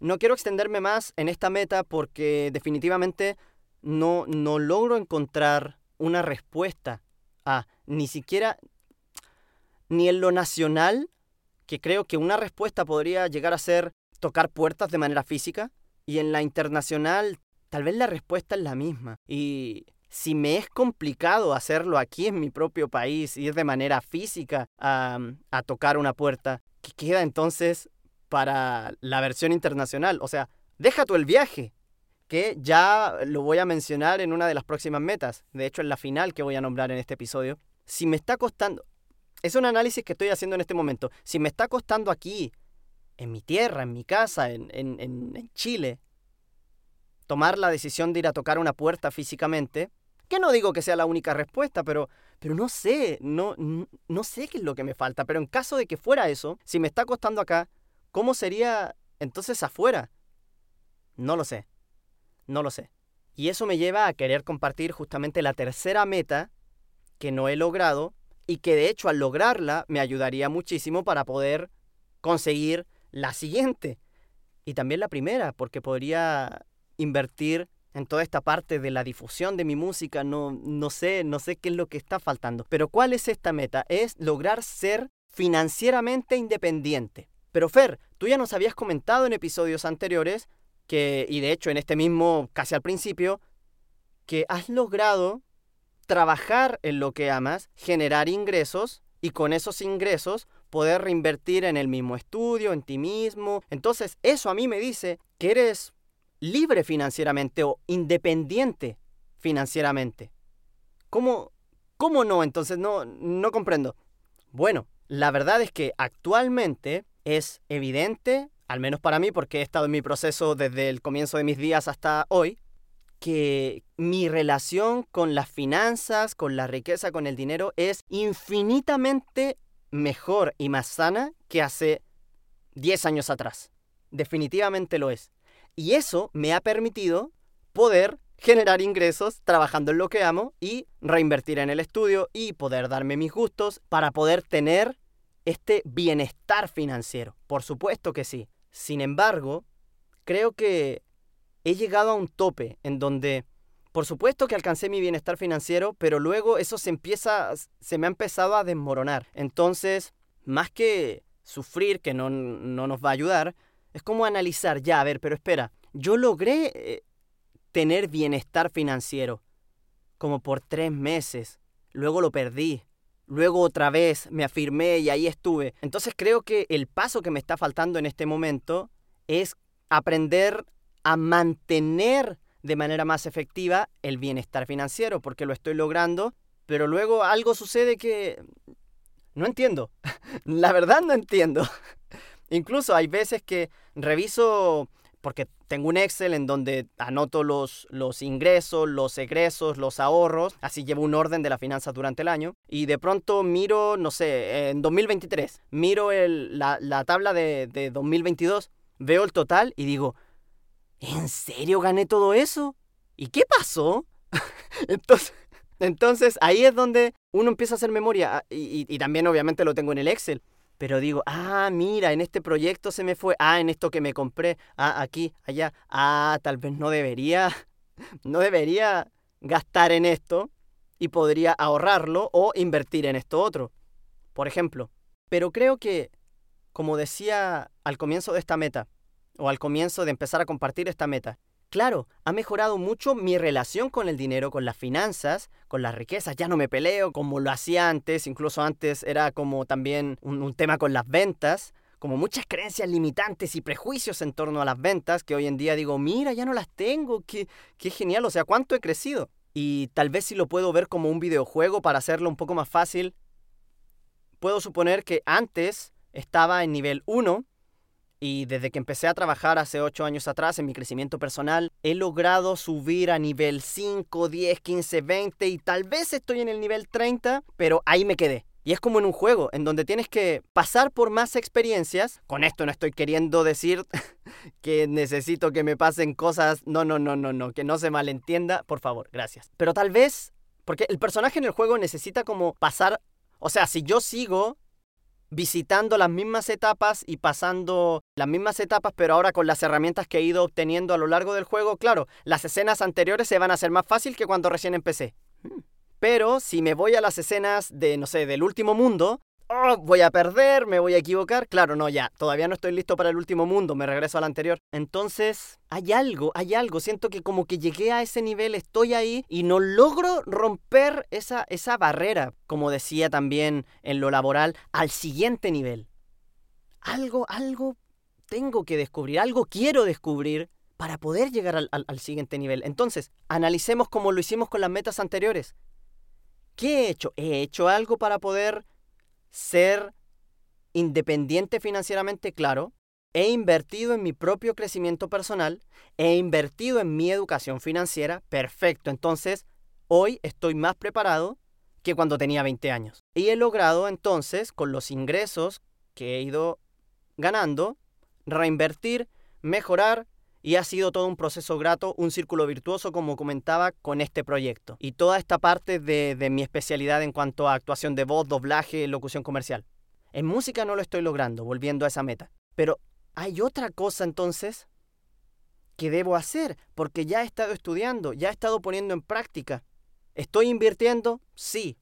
No quiero extenderme más en esta meta porque definitivamente no, no logro encontrar una respuesta a ni siquiera ni en lo nacional que creo que una respuesta podría llegar a ser tocar puertas de manera física y en la internacional tal vez la respuesta es la misma. Y si me es complicado hacerlo aquí en mi propio país, ir de manera física a, tocar una puerta, ¿qué queda entonces para la versión internacional? O sea, Deja tú el viaje, que ya lo voy a mencionar en una de las próximas metas, de hecho en la final que voy a nombrar en este episodio. Si me está costando, es un análisis que estoy haciendo en este momento, si me está costando aquí, en mi tierra, en mi casa, en, en Chile, tomar la decisión de ir a tocar una puerta físicamente, que no digo que sea la única respuesta, pero, pero no sé, no, no sé qué es lo que me falta. Pero en caso de que fuera eso, si me está costando acá, ¿cómo sería entonces afuera? No lo sé, no lo sé. Y eso me lleva a querer compartir justamente la tercera meta que no he logrado y que de hecho al lograrla me ayudaría muchísimo para poder conseguir la siguiente. Y también la primera, porque podría invertir en toda esta parte de la difusión de mi música, no, no sé, no sé qué es lo que está faltando. Pero ¿cuál es esta meta? Es lograr ser financieramente independiente. Pero Fer, tú ya nos habías comentado en episodios anteriores que, y de hecho en este mismo casi al principio, que has logrado trabajar en lo que amas, generar ingresos y con esos ingresos poder reinvertir en el mismo estudio, en ti mismo. Entonces, eso a mí me dice que eres libre financieramente o independiente financieramente. ¿Cómo, cómo no? Entonces no, no comprendo. Bueno, la verdad es que actualmente es evidente, al menos para mí, porque he estado en mi proceso desde el comienzo de mis días hasta hoy, que mi relación con las finanzas, con la riqueza, con el dinero es infinitamente mejor y más sana que hace 10 años atrás. Definitivamente lo es. Y eso me ha permitido poder generar ingresos trabajando en lo que amo y reinvertir en el estudio y poder darme mis gustos para poder tener este bienestar financiero. Por supuesto que sí. Sin embargo, creo que he llegado a un tope en donde, por supuesto que alcancé mi bienestar financiero, pero luego eso se empieza, se me ha empezado a desmoronar. Entonces, más que sufrir, que no, no nos va a ayudar, es como analizar, ya, a ver, pero espera, yo logré eh, tener bienestar financiero como por tres meses, luego lo perdí, luego otra vez me afirmé y ahí estuve. Entonces creo que el paso que me está faltando en este momento es aprender a mantener de manera más efectiva el bienestar financiero, porque lo estoy logrando, pero luego algo sucede que no entiendo. La verdad no entiendo. Incluso hay veces que reviso, porque tengo un Excel en donde anoto los, los ingresos, los egresos, los ahorros, así llevo un orden de las finanzas durante el año, y de pronto miro, no sé, en 2023, miro la, la, tabla de, de 2022, veo el total y digo, ¿en serio gané todo eso? ¿Y qué pasó? entonces, entonces ahí es donde uno empieza a hacer memoria ah, y, también obviamente lo tengo en el Excel pero digo, ah, mira, en este proyecto se me fue, ah, en esto que me compré, ah, aquí, allá, ah, tal vez no debería, no debería gastar en esto y podría ahorrarlo o invertir en esto otro, por ejemplo. Pero creo que, como decía al comienzo de esta meta, o al comienzo de empezar a compartir esta meta, Claro, ha mejorado mucho mi relación con el dinero, con las finanzas, con las riquezas. Ya no me peleo como lo hacía antes, incluso antes era como también un, tema con las ventas, como muchas creencias limitantes y prejuicios en torno a las ventas que hoy en día digo, mira, ya no las tengo, qué, qué genial, o sea, cuánto he crecido. Y tal vez si lo puedo ver como un videojuego para hacerlo un poco más fácil, puedo suponer que antes estaba en nivel 1 y desde que empecé a trabajar hace 8 años atrás en mi crecimiento personal, he logrado subir a nivel 5, 10, 15, 20 y tal vez estoy en el nivel 30, pero ahí me quedé. Y es como en un juego, en donde tienes que pasar por más experiencias. Con esto no estoy queriendo decir que necesito que me pasen cosas. No, no, no, no, no, que no se malentienda. Por favor, gracias. Pero tal vez, porque el personaje en el juego necesita como pasar... O sea, si yo sigo visitando las mismas etapas y pasando las mismas etapas, pero ahora con las herramientas que he ido obteniendo a lo largo del juego, claro, las escenas anteriores se van a hacer más fácil que cuando recién empecé. Hmm. Pero si me voy a las escenas de, no sé, del último mundo, oh, voy a perder, me voy a equivocar. Claro, no, ya, todavía no estoy listo para el último mundo, me regreso al anterior. Entonces, hay algo, hay algo. Siento que como que llegué a ese nivel, estoy ahí y no logro romper esa, esa barrera, como decía también en lo laboral, al siguiente nivel. Algo, algo tengo que descubrir, algo quiero descubrir para poder llegar al, al, al siguiente nivel. Entonces, analicemos como lo hicimos con las metas anteriores. ¿Qué he hecho? He hecho algo para poder ser independiente financieramente, claro. He invertido en mi propio crecimiento personal. He invertido en mi educación financiera. Perfecto. Entonces, hoy estoy más preparado que cuando tenía 20 años. Y he logrado entonces, con los ingresos que he ido ganando, reinvertir, mejorar y ha sido todo un proceso grato, un círculo virtuoso, como comentaba, con este proyecto. Y toda esta parte de, de mi especialidad en cuanto a actuación de voz, doblaje, locución comercial. En música no lo estoy logrando, volviendo a esa meta. Pero hay otra cosa entonces que debo hacer, porque ya he estado estudiando, ya he estado poniendo en práctica. ¿Estoy invirtiendo? Sí.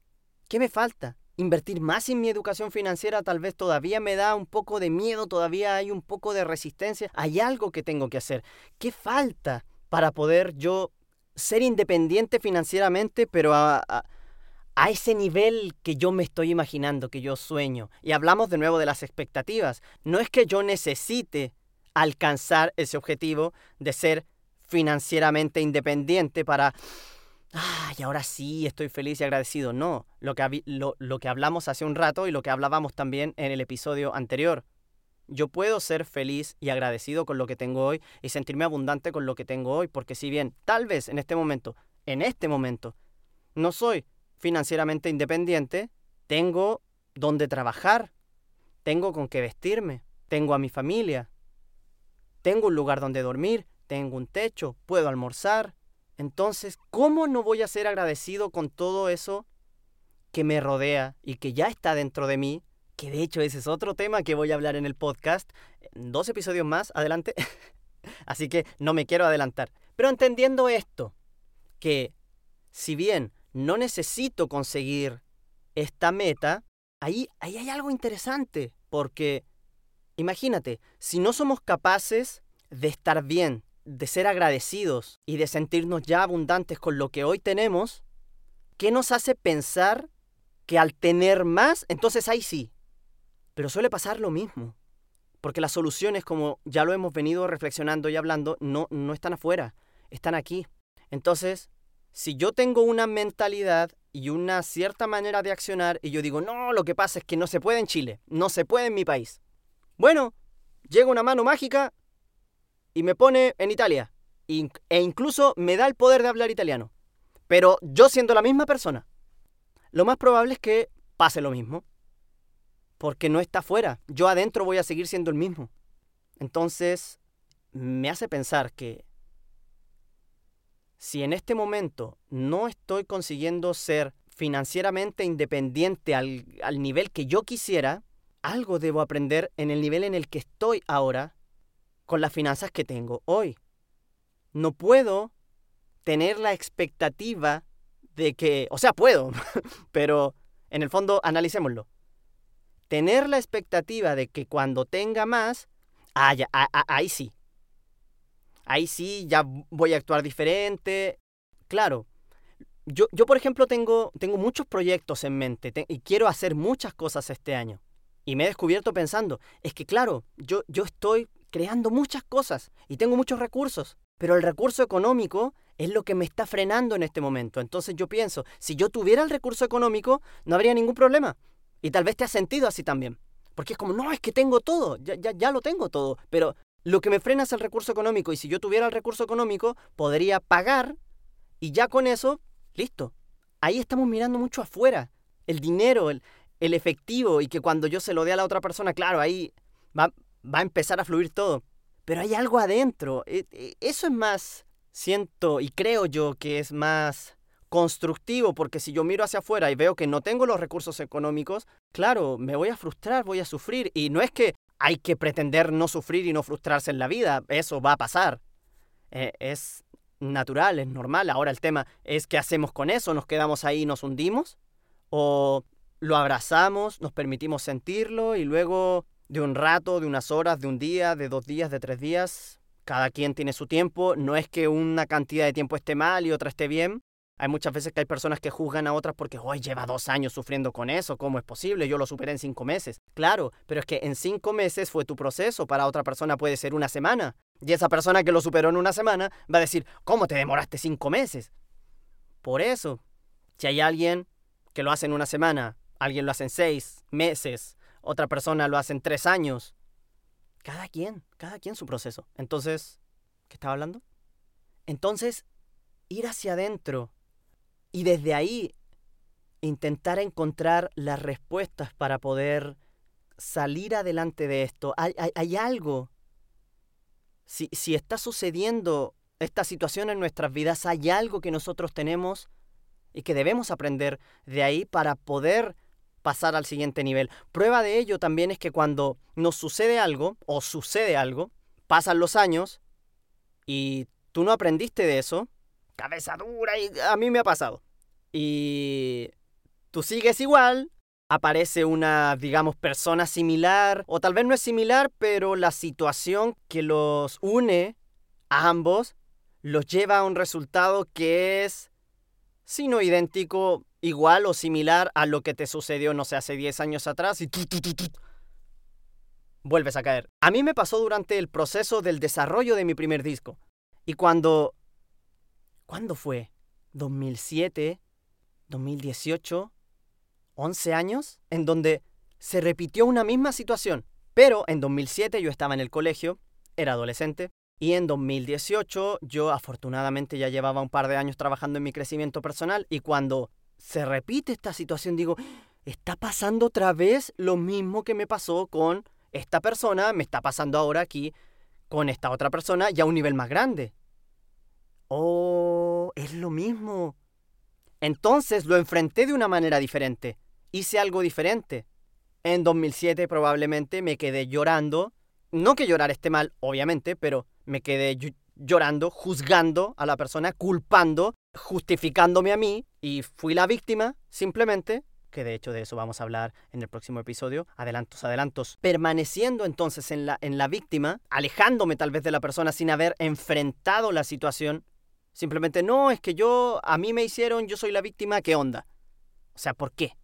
¿Qué me falta? Invertir más en mi educación financiera tal vez todavía me da un poco de miedo, todavía hay un poco de resistencia. Hay algo que tengo que hacer. ¿Qué falta para poder yo ser independiente financieramente, pero a, a ese nivel que yo me estoy imaginando, que yo sueño. Y hablamos de nuevo de las expectativas. No es que yo necesite alcanzar ese objetivo de ser financieramente independiente para, ay, ahora sí estoy feliz y agradecido. No, lo que, lo, lo que hablamos hace un rato y lo que hablábamos también en el episodio anterior. Yo puedo ser feliz y agradecido con lo que tengo hoy y sentirme abundante con lo que tengo hoy, porque si bien tal vez en este momento, en este momento, no soy financieramente independiente, tengo donde trabajar, tengo con qué vestirme, tengo a mi familia, tengo un lugar donde dormir, tengo un techo, puedo almorzar. Entonces, ¿cómo no voy a ser agradecido con todo eso que me rodea y que ya está dentro de mí? Que de hecho ese es otro tema que voy a hablar en el podcast, dos episodios más adelante. Así que no me quiero adelantar. Pero entendiendo esto, que si bien no necesito conseguir esta meta, ahí, ahí hay algo interesante, porque imagínate, si no somos capaces de estar bien, de ser agradecidos y de sentirnos ya abundantes con lo que hoy tenemos, ¿qué nos hace pensar que al tener más, entonces ahí sí? Pero suele pasar lo mismo, porque las soluciones, como ya lo hemos venido reflexionando y hablando, no, no están afuera, están aquí. Entonces, si yo tengo una mentalidad y una cierta manera de accionar y yo digo, no, lo que pasa es que no se puede en Chile, no se puede en mi país. Bueno, llega una mano mágica y me pone en Italia e incluso me da el poder de hablar italiano. Pero yo siendo la misma persona, lo más probable es que pase lo mismo. Porque no está afuera. Yo adentro voy a seguir siendo el mismo. Entonces, me hace pensar que si en este momento no estoy consiguiendo ser financieramente independiente al, al, nivel que yo quisiera, algo debo aprender en el nivel en el que estoy ahora con las finanzas que tengo hoy. No puedo tener la expectativa de que, o sea, puedo, pero en el fondo analicémoslo. Tener la expectativa de que cuando tenga más, ah, ya, ah, ah, ahí sí, ahí sí ya voy a actuar diferente. Claro, yo, yo por ejemplo tengo, tengo muchos proyectos en mente te, y quiero hacer muchas cosas este año. Y me he descubierto pensando, es que claro, yo, yo estoy creando muchas cosas y tengo muchos recursos, pero el recurso económico es lo que me está frenando en este momento. Entonces yo pienso, si yo tuviera el recurso económico, no habría ningún problema. Y tal vez te has sentido así también. Porque es como, no, es que tengo todo, ya, ya, ya lo tengo todo, pero lo que me frena es el recurso económico y si yo tuviera el recurso económico, podría pagar y ya con eso, listo. Ahí estamos mirando mucho afuera. El dinero, el, el efectivo y que cuando yo se lo dé a la otra persona, claro, ahí va, va a empezar a fluir todo. Pero hay algo adentro. E, e, eso es más, siento y creo yo que es más constructivo, porque si yo miro hacia afuera y veo que no tengo los recursos económicos, claro, me voy a frustrar, voy a sufrir. Y no es que hay que pretender no sufrir y no frustrarse en la vida. Eso va a pasar. Eh, es natural, es normal. Ahora el tema es qué hacemos con eso. ¿Nos quedamos ahí y nos hundimos? ¿O lo abrazamos, nos permitimos sentirlo y luego de un rato, de unas horas, de un día, de dos días, de tres días, cada quien tiene su tiempo. No es que una cantidad de tiempo esté mal y otra esté bien. Hay muchas veces que hay personas que juzgan a otras porque, hoy lleva dos años sufriendo con eso, ¿cómo es posible? Yo lo superé en cinco meses. Claro, pero es que en cinco meses fue tu proceso, para otra persona puede ser una semana. Y esa persona que lo superó en una semana va a decir, ¿cómo te demoraste cinco meses? Por eso, si hay alguien que lo hace en una semana, alguien lo hace en seis meses, otra persona lo hace en tres años, cada quien, cada quien su proceso. Entonces, ¿qué estaba hablando? Entonces, ir hacia adentro y desde ahí intentar encontrar las respuestas para poder salir adelante de esto. Hay, hay, algo. Si, si está sucediendo esta situación en nuestras vidas, hay algo que nosotros tenemos y que debemos aprender de ahí para poder pasar al siguiente nivel. Prueba de ello también es que cuando nos sucede algo o sucede algo, pasan los años y tú no aprendiste de eso, cabeza dura y a mí me ha pasado. Y tú sigues igual, aparece una, digamos, persona similar, o tal vez no es similar, pero la situación que los une a ambos los lleva a un resultado que es, si no idéntico, igual o similar a lo que te sucedió, no sé, hace 10 años atrás y vuelves a caer. A mí me pasó durante el proceso del desarrollo de mi primer disco. Y cuando... ¿Cuándo fue? ¿2007? ¿2018? 11 años, en donde se repitió una misma situación. Pero en 2007 yo estaba en el colegio, era adolescente, y en 2018 yo afortunadamente ya llevaba un par de años trabajando en mi crecimiento personal y cuando se repite esta situación digo, está pasando otra vez lo mismo que me pasó con esta persona, me está pasando ahora aquí con esta otra persona ya a un nivel más grande. Oh, es lo mismo. Entonces lo enfrenté de una manera diferente hice algo diferente. En 2007 probablemente me quedé llorando. No que llorar esté mal, obviamente, pero me quedé llorando, juzgando a la persona, culpando, justificándome a mí y fui la víctima simplemente, que de hecho de eso vamos a hablar en el próximo episodio, adelantos, adelantos, permaneciendo entonces en la, en la víctima, alejándome tal vez de la persona sin haber enfrentado la situación, simplemente no, es que yo, a mí me hicieron, yo soy la víctima, ¿qué onda? O sea, ¿por qué?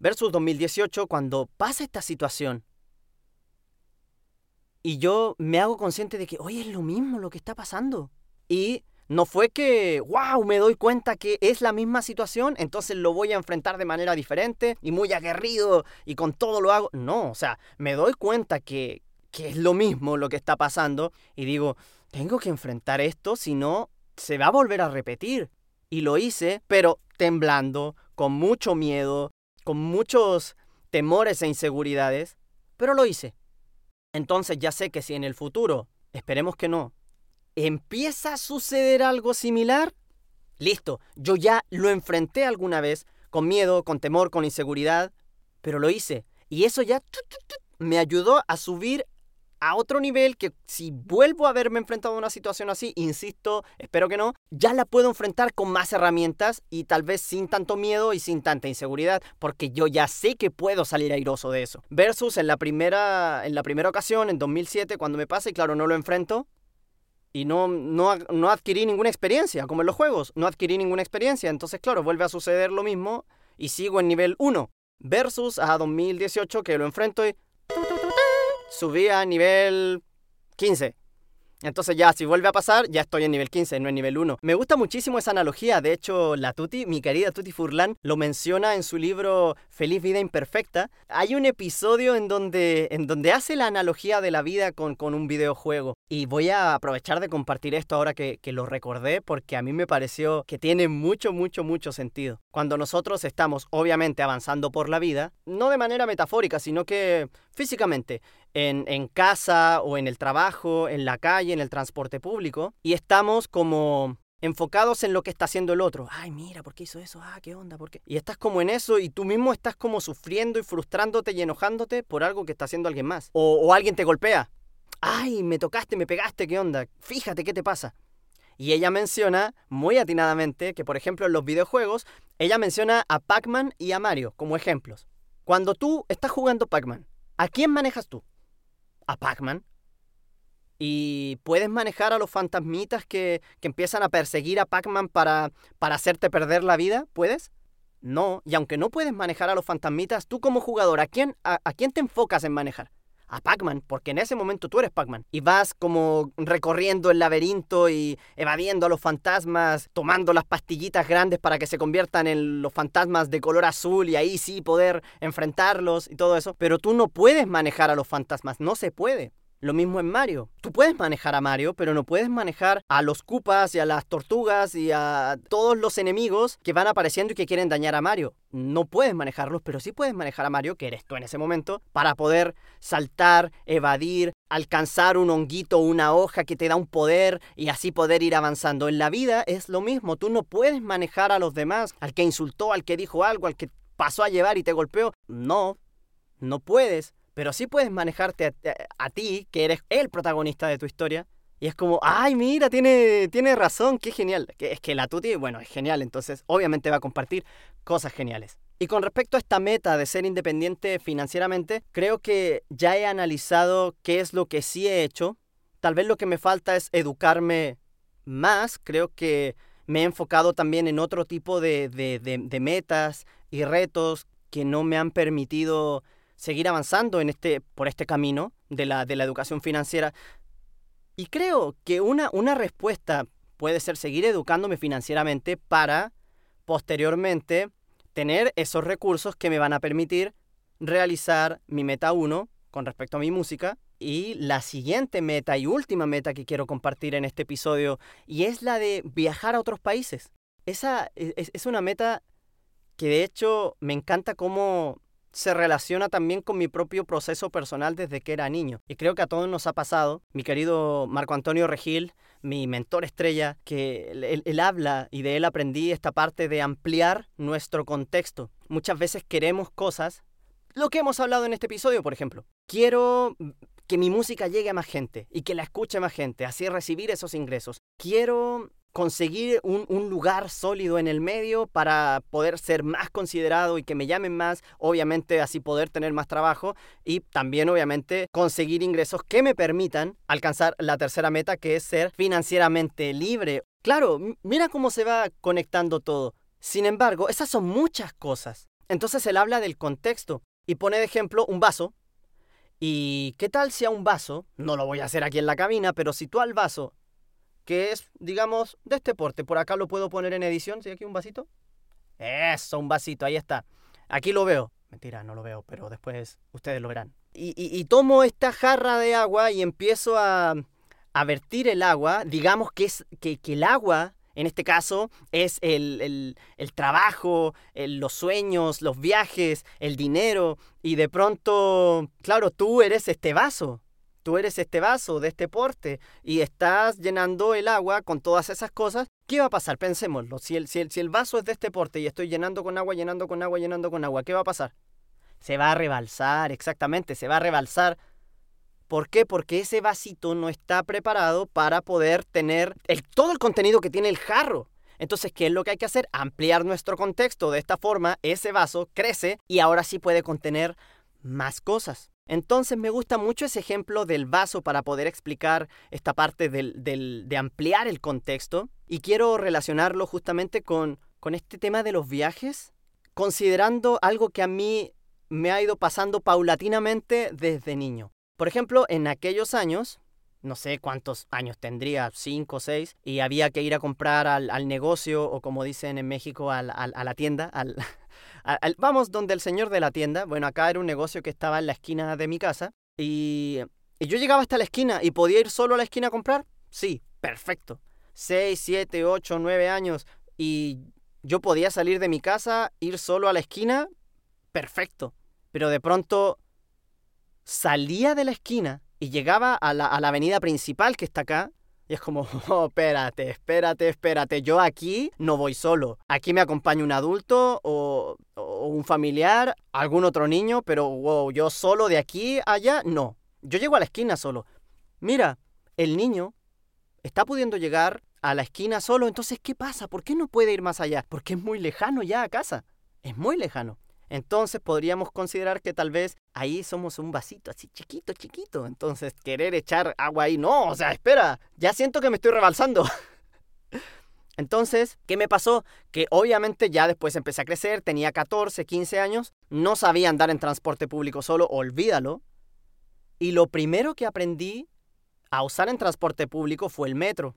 versus 2018 cuando pasa esta situación. Y yo me hago consciente de que, oye, es lo mismo lo que está pasando. Y no fue que, wow, me doy cuenta que es la misma situación, entonces lo voy a enfrentar de manera diferente y muy aguerrido y con todo lo hago. No, o sea, me doy cuenta que, que es lo mismo lo que está pasando y digo, tengo que enfrentar esto, si no, se va a volver a repetir. Y lo hice, pero temblando, con mucho miedo, con muchos temores e inseguridades, pero lo hice. Entonces ya sé que si en el futuro, esperemos que no, empieza a suceder algo similar, listo, yo ya lo enfrenté alguna vez, con miedo, con temor, con inseguridad, pero lo hice. Y eso ya me ayudó a subir a otro nivel que si vuelvo a haberme enfrentado a una situación así, insisto, espero que no, ya la puedo enfrentar con más herramientas y tal vez sin tanto miedo y sin tanta inseguridad, porque yo ya sé que puedo salir airoso de eso. Versus en la primera, en la primera ocasión, en 2007, cuando me pasa y claro, no lo enfrento, y no, no, no, adquirí ninguna experiencia, como en los juegos, no adquirí ninguna experiencia, entonces claro, vuelve a suceder lo mismo y sigo en nivel 1, versus a 2018 que lo enfrento y subí a nivel 15. Entonces ya, si vuelve a pasar, ya estoy en nivel 15, no en nivel 1. Me gusta muchísimo esa analogía. De hecho, la Tuti, mi querida Tuti Furlan, lo menciona en su libro Feliz Vida Imperfecta. Hay un episodio en donde, en donde hace la analogía de la vida con, con un videojuego. Y voy a aprovechar de compartir esto ahora que, que lo recordé porque a mí me pareció que tiene mucho, mucho, mucho sentido. Cuando nosotros estamos obviamente avanzando por la vida, no de manera metafórica, sino que físicamente, en, casa o en el trabajo, en la calle, en el transporte público, y estamos como enfocados en lo que está haciendo el otro. Ay, mira, ¿por qué hizo eso? Ah, ¿qué onda? ¿Por qué? Y estás como en eso y tú mismo estás como sufriendo y frustrándote y enojándote por algo que está haciendo alguien más. O, o alguien te golpea. Ay, me tocaste, me pegaste, ¿qué onda? Fíjate qué te pasa. Y ella menciona muy atinadamente que, por ejemplo, en los videojuegos, ella menciona a Pac-Man y a Mario como ejemplos. Cuando tú estás jugando Pac-Man, ¿a quién manejas tú? A Pac-Man. Y puedes manejar a los fantasmitas que, que empiezan a perseguir a Pac-Man para, para hacerte perder la vida. ¿Puedes? No. Y aunque no puedes manejar a los fantasmitas, tú como jugador, ¿a quién, a, quién te enfocas en manejar? A Pac-Man, porque en ese momento tú eres Pac-Man. Y vas como recorriendo el laberinto y evadiendo a los fantasmas, tomando las pastillitas grandes para que se conviertan en los fantasmas de color azul y ahí sí poder enfrentarlos y todo eso. Pero tú no puedes manejar a los fantasmas, no se puede. Lo mismo en Mario. Tú puedes manejar a Mario, pero no puedes manejar a los Koopas y a las tortugas y a todos los enemigos que van apareciendo y que quieren dañar a Mario. No puedes manejarlos, pero sí puedes manejar a Mario, que eres tú en ese momento, para poder saltar, evadir, alcanzar un honguito, una hoja que te da un poder y así poder ir avanzando. En la vida es lo mismo, tú no puedes manejar a los demás, al que insultó, al que dijo algo, al que pasó a llevar y te golpeó. No, no puedes pero sí puedes manejarte a, ti, que eres el protagonista de tu historia. Y es como, ay, mira, tiene, tiene razón, qué genial. Que, es que la Tuti, bueno, es genial, entonces obviamente va a compartir cosas geniales. Y con respecto a esta meta de ser independiente financieramente, creo que ya he analizado qué es lo que sí he hecho. Tal vez lo que me falta es educarme más. Creo que me he enfocado también en otro tipo de, de metas y retos que no me han permitido seguir avanzando en este, por este camino de la, de la educación financiera. Y creo que una, una respuesta puede ser seguir educándome financieramente para posteriormente tener esos recursos que me van a permitir realizar mi meta 1 con respecto a mi música y la siguiente meta y última meta que quiero compartir en este episodio y es la de viajar a otros países. Esa es, es una meta que de hecho me encanta cómo se relaciona también con mi propio proceso personal desde que era niño. Y creo que a todos nos ha pasado. Mi querido Marco Antonio Regil, mi mentor estrella, que él, habla y de él aprendí esta parte de ampliar nuestro contexto. Muchas veces queremos cosas, lo que hemos hablado en este episodio, por ejemplo. Quiero que mi música llegue a más gente y que la escuche más gente, así recibir esos ingresos. Quiero conseguir un, lugar sólido en el medio para poder ser más considerado y que me llamen más, obviamente así poder tener más trabajo y también obviamente conseguir ingresos que me permitan alcanzar la tercera meta que es ser financieramente libre. Claro, mira cómo se va conectando todo. Sin embargo, esas son muchas cosas. Entonces él habla del contexto y pone de ejemplo un vaso. ¿Y qué tal si a un vaso, no lo voy a hacer aquí en la cabina, pero si tú al vaso que es, digamos, de este porte. Por acá lo puedo poner en edición. ¿Sí aquí un vasito? Eso, un vasito, ahí está. Aquí lo veo. Mentira, no lo veo, pero después ustedes lo verán. Y, tomo esta jarra de agua y empiezo a, a vertir el agua. Digamos que, es, que, el agua, en este caso, es el, el trabajo, los sueños, los viajes, el dinero. Y de pronto, claro, tú eres este vaso tú eres este vaso de este porte y estás llenando el agua con todas esas cosas, ¿qué va a pasar? Pensémoslo. Si el, si el, vaso es de este porte y estoy llenando con agua, llenando con agua, llenando con agua, ¿qué va a pasar? Se va a rebalsar, exactamente, se va a rebalsar. ¿Por qué? Porque ese vasito no está preparado para poder tener el, todo el contenido que tiene el jarro. Entonces, ¿qué es lo que hay que hacer? Ampliar nuestro contexto. De esta forma, ese vaso crece y ahora sí puede contener más cosas. Entonces me gusta mucho ese ejemplo del vaso para poder explicar esta parte de ampliar el contexto y quiero relacionarlo justamente con, con este tema de los viajes, considerando algo que a mí me ha ido pasando paulatinamente desde niño. Por ejemplo, en aquellos años, no sé cuántos años tendría, cinco o seis, y había que ir a comprar al, negocio o como dicen en México, a la tienda, al, vamos donde el señor de la tienda. Bueno, acá era un negocio que estaba en la esquina de mi casa. Y, yo llegaba hasta la esquina y podía ir solo a la esquina a comprar. Sí, perfecto. 6, 7, 8, 9 años. Y yo podía salir de mi casa, ir solo a la esquina. Perfecto. Pero de pronto salía de la esquina y llegaba a la, a la avenida principal que está acá y es como, oh, espérate, espérate, espérate, yo aquí no voy solo. Aquí me acompaña un adulto o, un familiar, algún otro niño, pero wow, yo solo de aquí allá, no. Yo llego a la esquina solo. Mira, el niño está pudiendo llegar a la esquina solo, entonces ¿qué pasa? ¿Por qué no puede ir más allá? Porque es muy lejano ya a casa. Es muy lejano. Entonces podríamos considerar que tal vez ahí somos un vasito así chiquito, chiquito. Entonces querer echar agua ahí, no, o sea, espera, ya siento que me estoy rebalsando. Entonces, ¿qué me pasó? Que obviamente ya después empecé a crecer, tenía 14, 15 años, no sabía andar en transporte público solo, olvídalo. Y lo primero que aprendí a usar en transporte público fue el metro.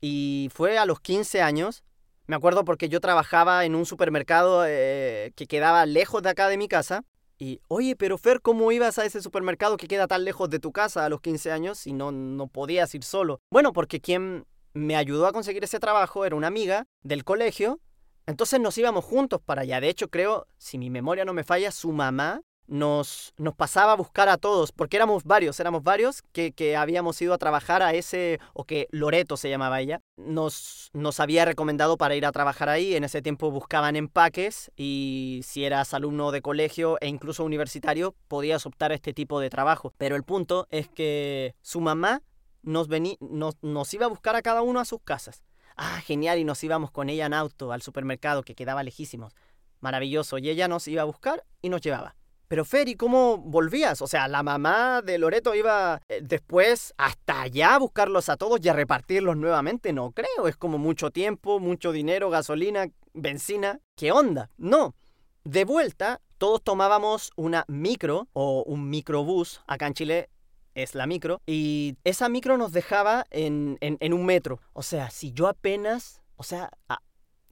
Y fue a los 15 años. Me acuerdo porque yo trabajaba en un supermercado eh, que quedaba lejos de acá de mi casa. Y, oye, pero Fer, ¿cómo ibas a ese supermercado que queda tan lejos de tu casa a los 15 años si no, no podías ir solo? Bueno, porque quien me ayudó a conseguir ese trabajo era una amiga del colegio. Entonces nos íbamos juntos para allá. De hecho, creo, si mi memoria no me falla, su mamá nos, nos pasaba a buscar a todos, porque éramos varios, éramos varios que, que, habíamos ido a trabajar a ese, o que Loreto se llamaba ella, nos, nos había recomendado para ir a trabajar ahí. En ese tiempo buscaban empaques y si eras alumno de colegio e incluso universitario, podías optar a este tipo de trabajo. Pero el punto es que su mamá nos, vení, nos, nos iba a buscar a cada uno a sus casas. Ah, genial, y nos íbamos con ella en auto al supermercado que quedaba lejísimos. Maravilloso, y ella nos iba a buscar y nos llevaba. Pero Fer, cómo volvías? O sea, la mamá de Loreto iba eh, después hasta allá a buscarlos a todos y a repartirlos nuevamente. No creo, es como mucho tiempo, mucho dinero, gasolina, benzina. ¿Qué onda? No. De vuelta, todos tomábamos una micro o un microbús. Acá en Chile es la micro. Y esa micro nos dejaba en, en, en un metro. O sea, si yo apenas, o sea,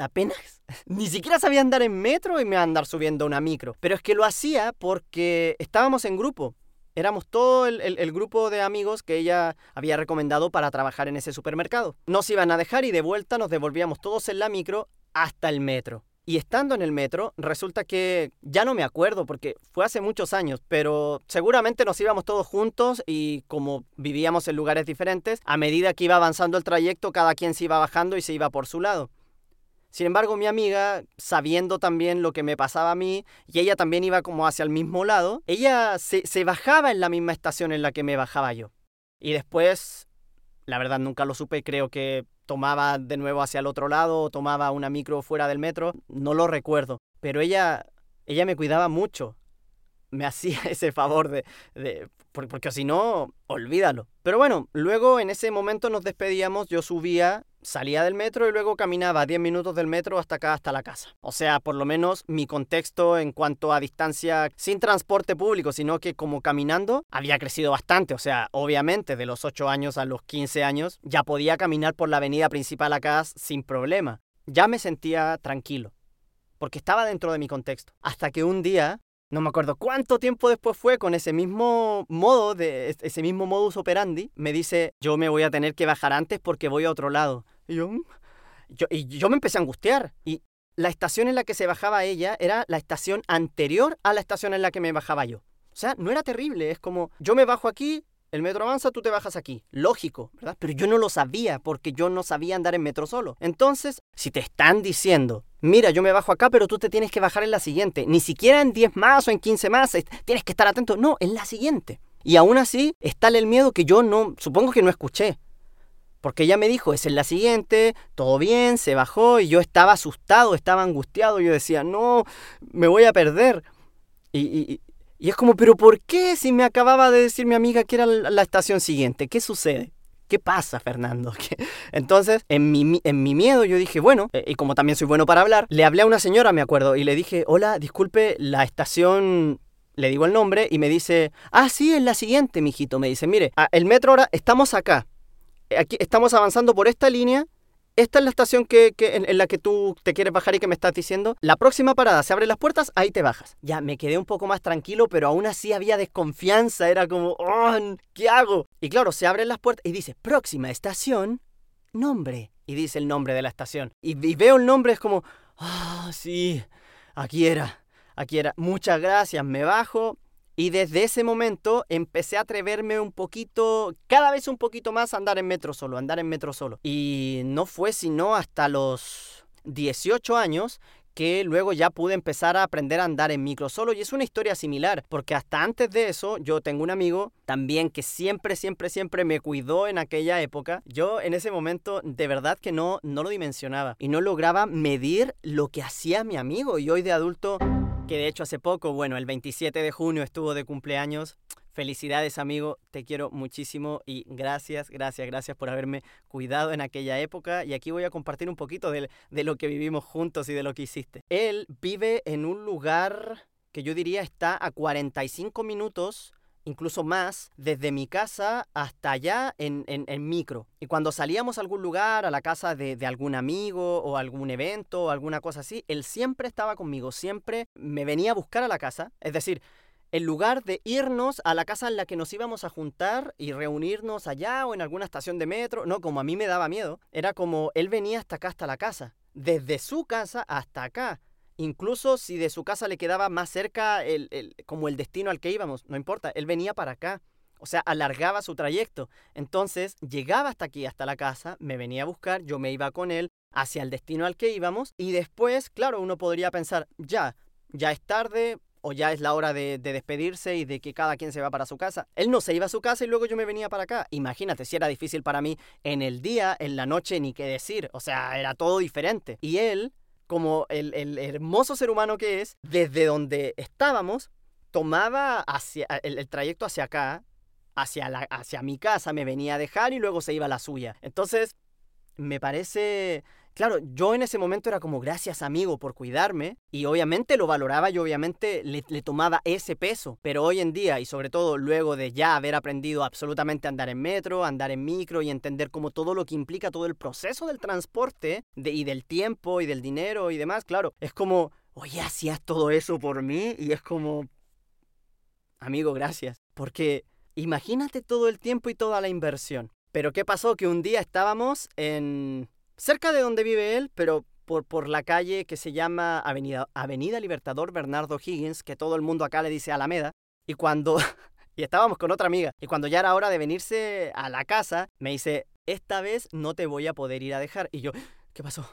apenas ni siquiera sabía andar en metro y me iba a andar subiendo una micro. Pero es que lo hacía porque estábamos en grupo. Éramos todo el, el, el, grupo de amigos que ella había recomendado para trabajar en ese supermercado. Nos iban a dejar y de vuelta nos devolvíamos todos en la micro hasta el metro. Y estando en el metro, resulta que ya no me acuerdo porque fue hace muchos años, pero seguramente nos íbamos todos juntos y como vivíamos en lugares diferentes, a medida que iba avanzando el trayecto, cada quien se iba bajando y se iba por su lado. Sin embargo, mi amiga, sabiendo también lo que me pasaba a mí, y ella también iba como hacia el mismo lado, ella se, bajaba en la misma estación en la que me bajaba yo. Y después, la verdad nunca lo supe, creo que tomaba de nuevo hacia el otro lado o tomaba una micro fuera del metro, no lo recuerdo. Pero ella, ella me cuidaba mucho. Me hacía ese favor de, de porque si no, olvídalo. Pero bueno, luego en ese momento nos despedíamos, yo subía salía del metro y luego caminaba 10 minutos del metro hasta acá, hasta la casa. O sea, por lo menos mi contexto en cuanto a distancia sin transporte público, sino que como caminando, había crecido bastante. O sea, obviamente de los 8 años a los 15 años ya podía caminar por la avenida principal acá sin problema. Ya me sentía tranquilo, porque estaba dentro de mi contexto. Hasta que un día no me acuerdo cuánto tiempo después fue con ese mismo modo, de ese mismo modus operandi, me dice, yo me voy a tener que bajar antes porque voy a otro lado. Y yo, mm". yo, y yo me empecé a angustiar. Y la estación en la que se bajaba ella era la estación anterior a la estación en la que me bajaba yo. O sea, no era terrible, es como, yo me bajo aquí, el metro avanza, tú te bajas aquí. Lógico, ¿verdad? Pero yo no lo sabía porque yo no sabía andar en metro solo. Entonces, si te están diciendo, mira, yo me bajo acá, pero tú te tienes que bajar en la siguiente, ni siquiera en 10 más o en 15 más, tienes que estar atento. No, en la siguiente. Y aún así, está el miedo que yo no, supongo que no escuché. Porque ella me dijo, es en la siguiente, todo bien, se bajó y yo estaba asustado, estaba angustiado. Yo decía, no, me voy a perder. Y, y, y es como, pero ¿por qué si me acababa de decir mi amiga que era la estación siguiente? ¿Qué sucede? ¿Qué pasa, Fernando? Entonces, en mi, en mi miedo, yo dije, bueno, eh, y como también soy bueno para hablar, le hablé a una señora, me acuerdo, y le dije, hola, disculpe, la estación le digo el nombre y me dice, ah, sí, es la siguiente, mijito. Me dice, mire, el metro ahora, estamos acá. Aquí estamos avanzando por esta línea esta es la estación que, en, la que tú te quieres bajar y que me estás diciendo. La próxima parada, se abren las puertas, ahí te bajas. Ya me quedé un poco más tranquilo, pero aún así había desconfianza. Era como, oh, ¿qué hago? Y claro, se abren las puertas y dice, próxima estación, nombre. Y dice el nombre de la estación. Y, veo el nombre, es como, ah, sí, aquí era, aquí era. Muchas gracias, me bajo. Y desde ese momento empecé a atreverme un poquito, cada vez un poquito más a andar en metro solo, andar en metro solo. Y no fue sino hasta los 18 años que luego ya pude empezar a aprender a andar en micro solo y es una historia similar, porque hasta antes de eso yo tengo un amigo también que siempre, siempre, siempre me cuidó en aquella época. Yo en ese momento de verdad que no, no lo dimensionaba y no lograba medir lo que hacía mi amigo y hoy de adulto que de hecho hace poco, bueno, el 27 de junio estuvo de cumpleaños. Felicidades amigo, te quiero muchísimo y gracias, gracias, gracias por haberme cuidado en aquella época y aquí voy a compartir un poquito de, de, lo que vivimos juntos y de lo que hiciste. Él vive en un lugar que yo diría está a 45 minutos incluso más, desde mi casa hasta allá en, en, micro. Y cuando salíamos a algún lugar, a la casa de, de, algún amigo o algún evento o alguna cosa así, él siempre estaba conmigo, siempre me venía a buscar a la casa. Es decir, en lugar de irnos a la casa en la que nos íbamos a juntar y reunirnos allá o en alguna estación de metro, no, como a mí me daba miedo, era como él venía hasta acá, hasta la casa, desde su casa hasta acá. Incluso si de su casa le quedaba más cerca el, como el destino al que íbamos, no importa, él venía para acá. O sea, alargaba su trayecto. Entonces, llegaba hasta aquí, hasta la casa, me venía a buscar, yo me iba con él hacia el destino al que íbamos y después, claro, uno podría pensar, ya, ya es tarde, o ya es la hora de, despedirse y de que cada quien se va para su casa. Él no se iba a su casa y luego yo me venía para acá. Imagínate si era difícil para mí en el día, en la noche, ni qué decir. O sea, era todo diferente. Y él, como el, hermoso ser humano que es, desde donde estábamos, tomaba hacia, el, trayecto hacia acá, hacia, la, hacia mi casa, me venía a dejar y luego se iba a la suya. Entonces, me parece Claro, yo en ese momento era como gracias amigo por cuidarme y obviamente lo valoraba y obviamente le, tomaba ese peso. Pero hoy en día y sobre todo luego de ya haber aprendido absolutamente a andar en metro, andar en micro y entender como todo lo que implica todo el proceso del transporte y del tiempo y del dinero y demás, claro, es como, oye, hacías todo eso por mí y es como, amigo, gracias. Porque imagínate todo el tiempo y toda la inversión. Pero ¿qué pasó? Que un día estábamos en cerca de donde vive él, pero por, por la calle que se llama Avenida, Avenida Libertador Bernardo Higgins, que todo el mundo acá le dice Alameda. Y cuando... y estábamos con otra amiga. Y cuando ya era hora de venirse a la casa, me dice, esta vez no te voy a poder ir a dejar. Y yo, ¿qué pasó?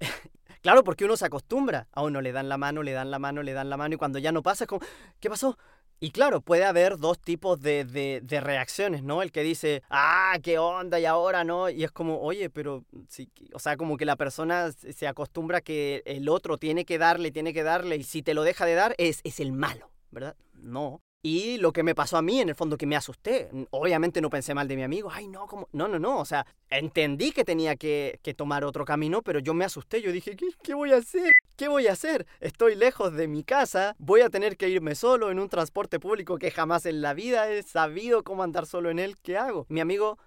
claro, porque uno se acostumbra. A uno le dan la mano, le dan la mano, le dan la mano. Y cuando ya no pasa, es como, ¿qué pasó? Y claro, puede haber dos tipos de, de, reacciones, ¿no? El que dice, ah, qué onda, y ahora no. Y es como, oye, pero, sí, o sea, como que la persona se acostumbra que el otro tiene que darle, tiene que darle, y si te lo deja de dar, es, es el malo, ¿verdad? No. Y lo que me pasó a mí, en el fondo, que me asusté. Obviamente no pensé mal de mi amigo. Ay, no, como... No, no, no. O sea, entendí que tenía que, tomar otro camino, pero yo me asusté. Yo dije, ¿qué, ¿qué voy a hacer? ¿Qué voy a hacer? Estoy lejos de mi casa. Voy a tener que irme solo en un transporte público que jamás en la vida he sabido cómo andar solo en él. ¿Qué hago? Mi amigo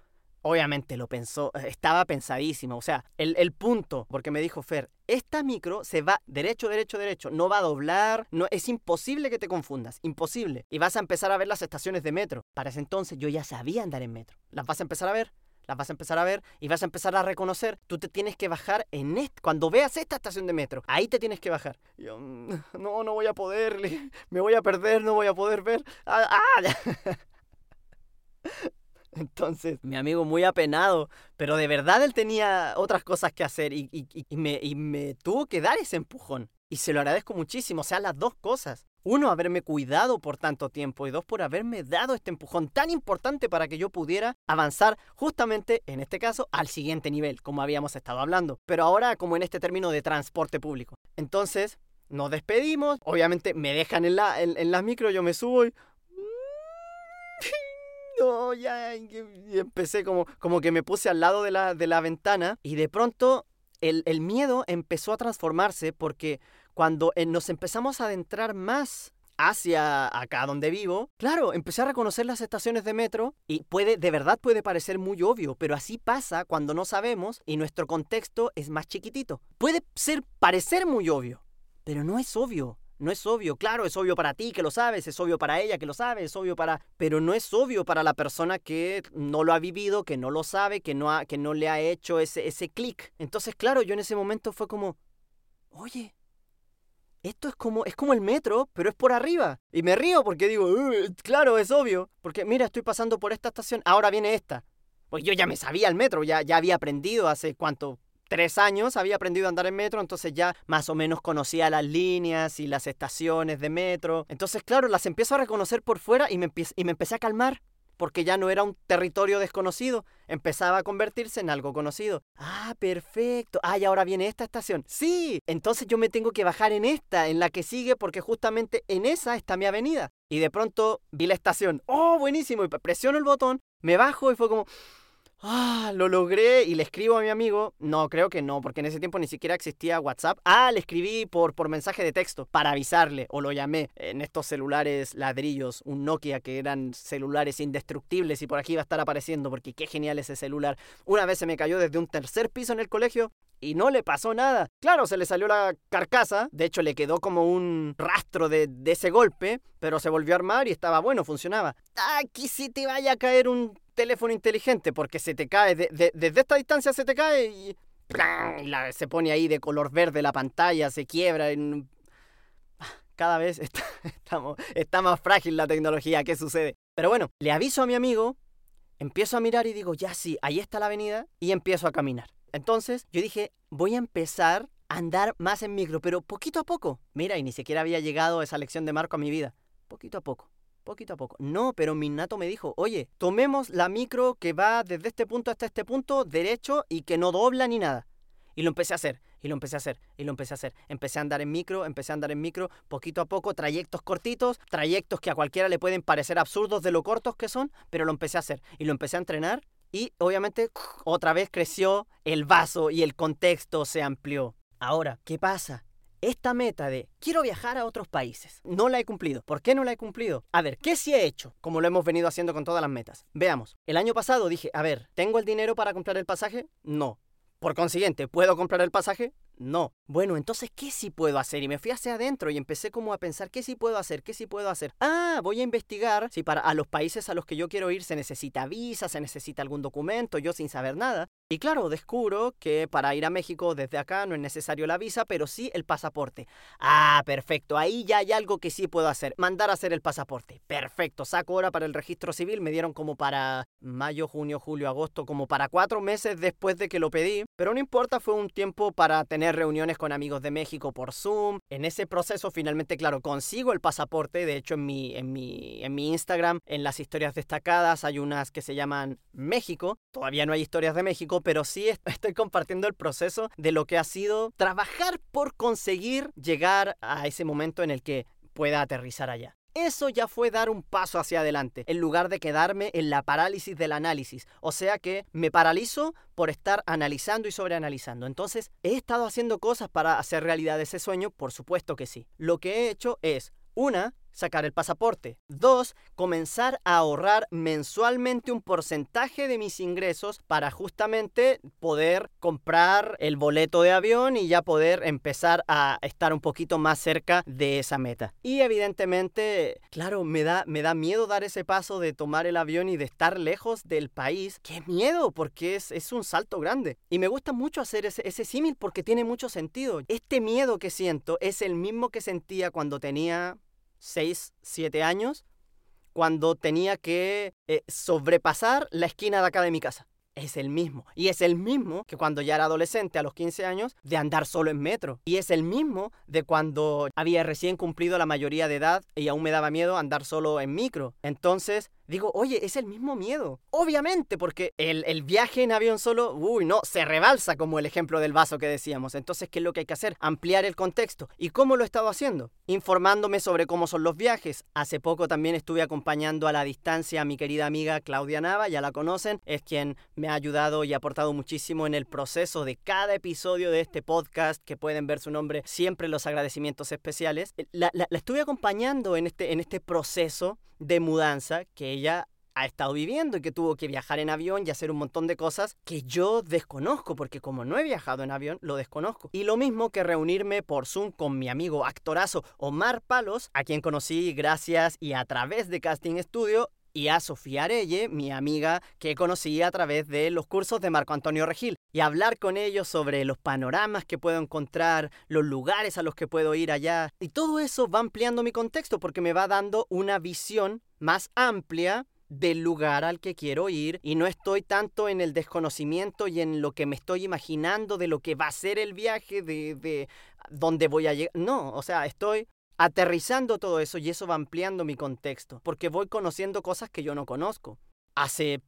Obviamente lo pensó, estaba pensadísimo. O sea, el, el, punto, porque me dijo Fer, esta micro se va derecho, derecho, derecho. No va a doblar, no, es imposible que te confundas, imposible. Y vas a empezar a ver las estaciones de metro. Para ese entonces yo ya sabía andar en metro. Las vas a empezar a ver, las vas a empezar a ver y vas a empezar a reconocer. Tú te tienes que bajar en este, cuando veas esta estación de metro, ahí te tienes que bajar. yo, mm, no, no voy a poder, me voy a perder, no voy a poder ver. ¡Ah! ah Entonces, mi amigo muy apenado, pero de verdad él tenía otras cosas que hacer y, me, tuvo que dar ese empujón. Y se lo agradezco muchísimo, o sea, las dos cosas. Uno, haberme cuidado por tanto tiempo y dos, por haberme dado este empujón tan importante para que yo pudiera avanzar justamente, en este caso, al siguiente nivel, como habíamos estado hablando. Pero ahora como en este término de transporte público. Entonces, nos despedimos, obviamente me dejan en la, en, la micro, yo me subo y ya. Y empecé como, como que me puse al lado de la, de la ventana y de pronto el, el miedo empezó a transformarse porque cuando eh, nos empezamos a adentrar más hacia acá donde vivo, claro, empecé a reconocer las estaciones de metro y puede, de verdad puede parecer muy obvio, pero así pasa cuando no sabemos y nuestro contexto es más chiquitito. Puede ser, parecer muy obvio, pero no es obvio. No es obvio, claro, es obvio para ti que lo sabes, es obvio para ella que lo sabe, es obvio para... Pero no es obvio para la persona que no lo ha vivido, que no lo sabe, que no, ha, que no le ha hecho ese, ese clic. Entonces, claro, yo en ese momento fue como, oye, esto es como, es como el metro, pero es por arriba. Y me río porque digo, claro, es obvio. Porque mira, estoy pasando por esta estación, ahora viene esta. Pues yo ya me sabía el metro, ya, ya había aprendido hace cuánto, tres años había aprendido a andar en metro, entonces ya más o menos conocía las líneas y las estaciones de metro. Entonces, claro, las empiezo a reconocer por fuera y me, y me empecé a calmar porque ya no era un territorio desconocido, empezaba a convertirse en algo conocido. Ah, perfecto. Ah, y ahora viene esta estación. Sí, entonces yo me tengo que bajar en esta, en la que sigue, porque justamente en esa está mi avenida. Y de pronto vi la estación. Oh, buenísimo. Y presiono el botón, me bajo y fue como... Ah, lo logré y le escribo a mi amigo. No, creo que no, porque en ese tiempo ni siquiera existía WhatsApp. Ah, le escribí por, por mensaje de texto para avisarle, o lo llamé en estos celulares ladrillos, un Nokia que eran celulares indestructibles y por aquí iba a estar apareciendo, porque qué genial ese celular. Una vez se me cayó desde un tercer piso en el colegio y no le pasó nada. Claro, se le salió la carcasa, de hecho le quedó como un rastro de, de, ese golpe, pero se volvió a armar y estaba bueno, funcionaba. Aquí sí te vaya a caer un teléfono inteligente porque se te cae, desde esta distancia se te cae y, se pone ahí de color verde la pantalla, se quiebra. En... Cada vez está, está más frágil la tecnología, ¿qué sucede? Pero bueno, le aviso a mi amigo, empiezo a mirar y digo, ya sí, ahí está la avenida y empiezo a caminar. Entonces yo dije, voy a empezar a andar más en micro, pero poquito a poco. Mira, y ni siquiera había llegado esa lección de Marco a mi vida. Poquito a poco poquito a poco. No, pero mi nato me dijo, oye, tomemos la micro que va desde este punto hasta este punto derecho y que no dobla ni nada. Y lo empecé a hacer, y lo empecé a hacer, y lo empecé a hacer. Empecé a andar en micro, empecé a andar en micro, poquito a poco, trayectos cortitos, trayectos que a cualquiera le pueden parecer absurdos de lo cortos que son, pero lo empecé a hacer. Y lo empecé a entrenar, y obviamente otra vez creció el vaso y el contexto se amplió. Ahora, ¿qué pasa? esta meta de quiero viajar a otros países. No la he cumplido. ¿Por qué no la he cumplido? A ver, ¿qué sí he hecho? Como lo hemos venido haciendo con todas las metas. Veamos. El año pasado dije, a ver, ¿tengo el dinero para comprar el pasaje? No. Por consiguiente, ¿puedo comprar el pasaje? No. Bueno, entonces, ¿qué sí puedo hacer? Y me fui hacia adentro y empecé como a pensar, ¿qué sí puedo hacer? ¿Qué sí puedo hacer? Ah, voy a investigar si para a los países a los que yo quiero ir se necesita visa, se necesita algún documento, yo sin saber nada. Y claro, descubro que para ir a México desde acá no es necesario la visa, pero sí el pasaporte. Ah, perfecto, ahí ya hay algo que sí puedo hacer. Mandar a hacer el pasaporte. Perfecto, saco ahora para el registro civil, me dieron como para mayo, junio, julio, agosto, como para cuatro meses después de que lo pedí. Pero no importa, fue un tiempo para tener reuniones con amigos de México por Zoom. En ese proceso finalmente, claro, consigo el pasaporte. De hecho, en mi, en mi, en mi Instagram, en las historias destacadas, hay unas que se llaman México. Todavía no hay historias de México, pero sí estoy compartiendo el proceso de lo que ha sido trabajar por conseguir llegar a ese momento en el que pueda aterrizar allá. Eso ya fue dar un paso hacia adelante, en lugar de quedarme en la parálisis del análisis. O sea que me paralizo por estar analizando y sobreanalizando. Entonces, ¿he estado haciendo cosas para hacer realidad ese sueño? Por supuesto que sí. Lo que he hecho es, una, sacar el pasaporte. Dos, comenzar a ahorrar mensualmente un porcentaje de mis ingresos para justamente poder comprar el boleto de avión y ya poder empezar a estar un poquito más cerca de esa meta. Y evidentemente, claro, me da, me da miedo dar ese paso de tomar el avión y de estar lejos del país. ¡Qué miedo! Porque es, es un salto grande. Y me gusta mucho hacer ese, ese símil porque tiene mucho sentido. Este miedo que siento es el mismo que sentía cuando tenía 6, 7 años, cuando tenía que eh, sobrepasar la esquina de acá de mi casa. Es el mismo. Y es el mismo que cuando ya era adolescente, a los 15 años, de andar solo en metro. Y es el mismo de cuando había recién cumplido la mayoría de edad y aún me daba miedo andar solo en micro. Entonces, digo, oye, es el mismo miedo. Obviamente, porque el, el, viaje en avión solo, uy, no, se rebalsa como el ejemplo del vaso que decíamos. Entonces, ¿qué es lo que hay que hacer? Ampliar el contexto. ¿Y cómo lo he estado haciendo? Informándome sobre cómo son los viajes. Hace poco también estuve acompañando a la distancia a mi querida amiga Claudia Nava, ya la conocen, es quien me ha ayudado y aportado muchísimo en el proceso de cada episodio de este podcast, que pueden ver su nombre siempre los agradecimientos especiales. La, la, la estuve acompañando en este, en este proceso de mudanza que ella ha estado viviendo y que tuvo que viajar en avión y hacer un montón de cosas que yo desconozco, porque como no he viajado en avión, lo desconozco. Y lo mismo que reunirme por Zoom con mi amigo actorazo Omar Palos, a quien conocí gracias y a través de Casting Studio, y a Sofía Arelle, mi amiga que conocí a través de los cursos de Marco Antonio Regil, y hablar con ellos sobre los panoramas que puedo encontrar, los lugares a los que puedo ir allá, y todo eso va ampliando mi contexto porque me va dando una visión más amplia del lugar al que quiero ir y no estoy tanto en el desconocimiento y en lo que me estoy imaginando de lo que va a ser el viaje, de, de dónde voy a llegar. No, o sea, estoy aterrizando todo eso y eso va ampliando mi contexto, porque voy conociendo cosas que yo no conozco. Hace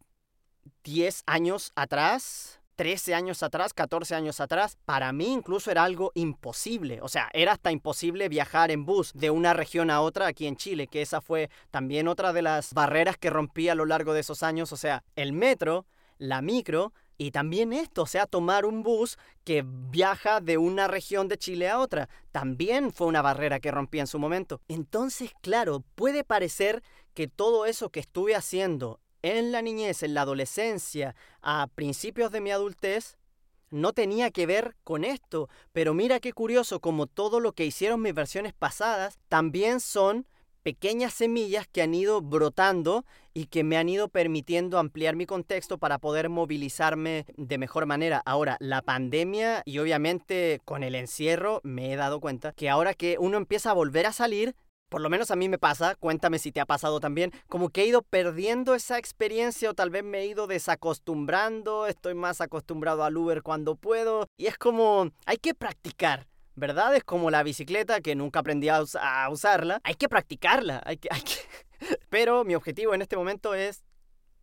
10 años atrás, 13 años atrás, 14 años atrás, para mí incluso era algo imposible. O sea, era hasta imposible viajar en bus de una región a otra aquí en Chile, que esa fue también otra de las barreras que rompí a lo largo de esos años. O sea, el metro la micro y también esto, o sea, tomar un bus que viaja de una región de Chile a otra, también fue una barrera que rompí en su momento. Entonces, claro, puede parecer que todo eso que estuve haciendo en la niñez, en la adolescencia, a principios de mi adultez, no tenía que ver con esto. Pero mira qué curioso, como todo lo que hicieron mis versiones pasadas, también son pequeñas semillas que han ido brotando y que me han ido permitiendo ampliar mi contexto para poder movilizarme de mejor manera. Ahora, la pandemia y obviamente con el encierro me he dado cuenta que ahora que uno empieza a volver a salir, por lo menos a mí me pasa, cuéntame si te ha pasado también, como que he ido perdiendo esa experiencia o tal vez me he ido desacostumbrando, estoy más acostumbrado al Uber cuando puedo y es como hay que practicar. ¿verdad? Es como la bicicleta que nunca aprendí a, usarla. Hay que practicarla. Hay que, hay que... Pero mi objetivo en este momento es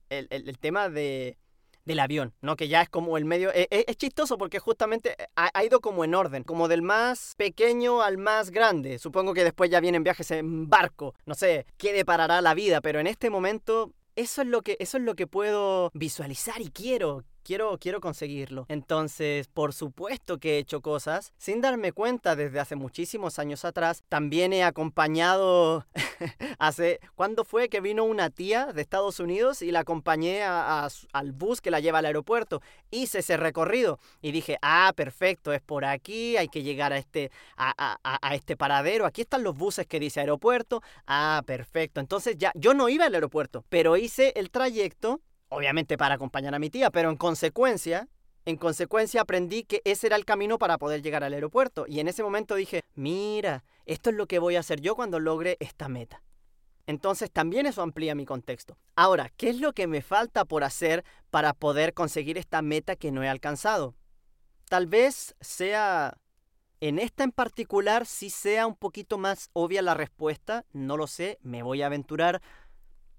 el, el, tema de, del avión, ¿no? Que ya es como el medio... Es, e, es chistoso porque justamente ha, ha, ido como en orden, como del más pequeño al más grande. Supongo que después ya vienen viajes en barco. No sé qué deparará la vida, pero en este momento eso es lo que, eso es lo que puedo visualizar y quiero quiero, quiero conseguirlo. Entonces, por supuesto que he hecho cosas sin darme cuenta desde hace muchísimos años atrás. También he acompañado hace... ¿Cuándo fue que vino una tía de Estados Unidos y la acompañé al bus que la lleva al aeropuerto? Hice ese recorrido y dije, ah, perfecto, es por aquí, hay que llegar a este, a, a este paradero. Aquí están los buses que dice aeropuerto. Ah, perfecto. Entonces ya, yo no iba al aeropuerto, pero hice el trayecto obviamente para acompañar a mi tía, pero en consecuencia, en consecuencia aprendí que ese era el camino para poder llegar al aeropuerto. Y en ese momento dije, mira, esto es lo que voy a hacer yo cuando logre esta meta. Entonces también eso amplía mi contexto. Ahora, ¿qué es lo que me falta por hacer para poder conseguir esta meta que no he alcanzado? Tal vez sea... En esta en particular sí sea un poquito más obvia la respuesta, no lo sé, me voy a aventurar,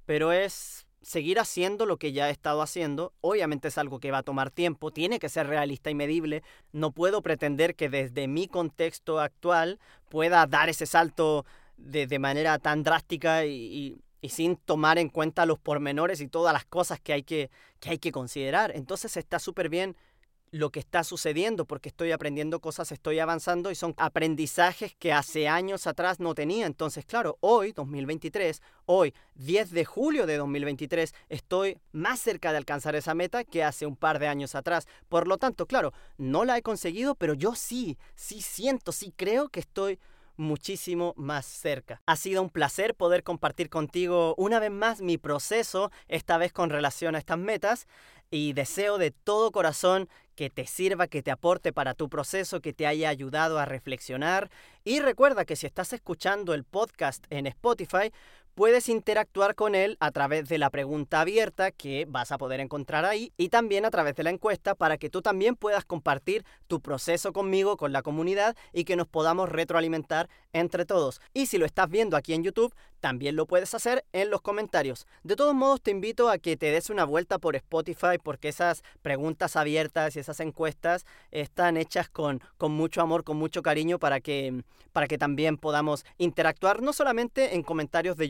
pero es seguir haciendo lo que ya he estado haciendo. Obviamente es algo que va a tomar tiempo, tiene que ser realista y medible. No puedo pretender que desde mi contexto actual pueda dar ese salto de, de manera tan drástica y, y, sin tomar en cuenta los pormenores y todas las cosas que hay que, que, hay que considerar. Entonces está súper bien lo que está sucediendo porque estoy aprendiendo cosas, estoy avanzando y son aprendizajes que hace años atrás no tenía. Entonces, claro, hoy, 2023, hoy, 10 de julio de 2023, estoy más cerca de alcanzar esa meta que hace un par de años atrás. Por lo tanto, claro, no la he conseguido, pero yo sí, sí siento, sí creo que estoy muchísimo más cerca. Ha sido un placer poder compartir contigo una vez más mi proceso, esta vez con relación a estas metas, y deseo de todo corazón que te sirva, que te aporte para tu proceso, que te haya ayudado a reflexionar. Y recuerda que si estás escuchando el podcast en Spotify, puedes interactuar con él a través de la pregunta abierta que vas a poder encontrar ahí y también a través de la encuesta para que tú también puedas compartir tu proceso conmigo, con la comunidad y que nos podamos retroalimentar entre todos. Y si lo estás viendo aquí en YouTube, también lo puedes hacer en los comentarios. De todos modos, te invito a que te des una vuelta por Spotify porque esas preguntas abiertas y esas encuestas están hechas con, con mucho amor, con mucho cariño para que, para que también podamos interactuar no solamente en comentarios de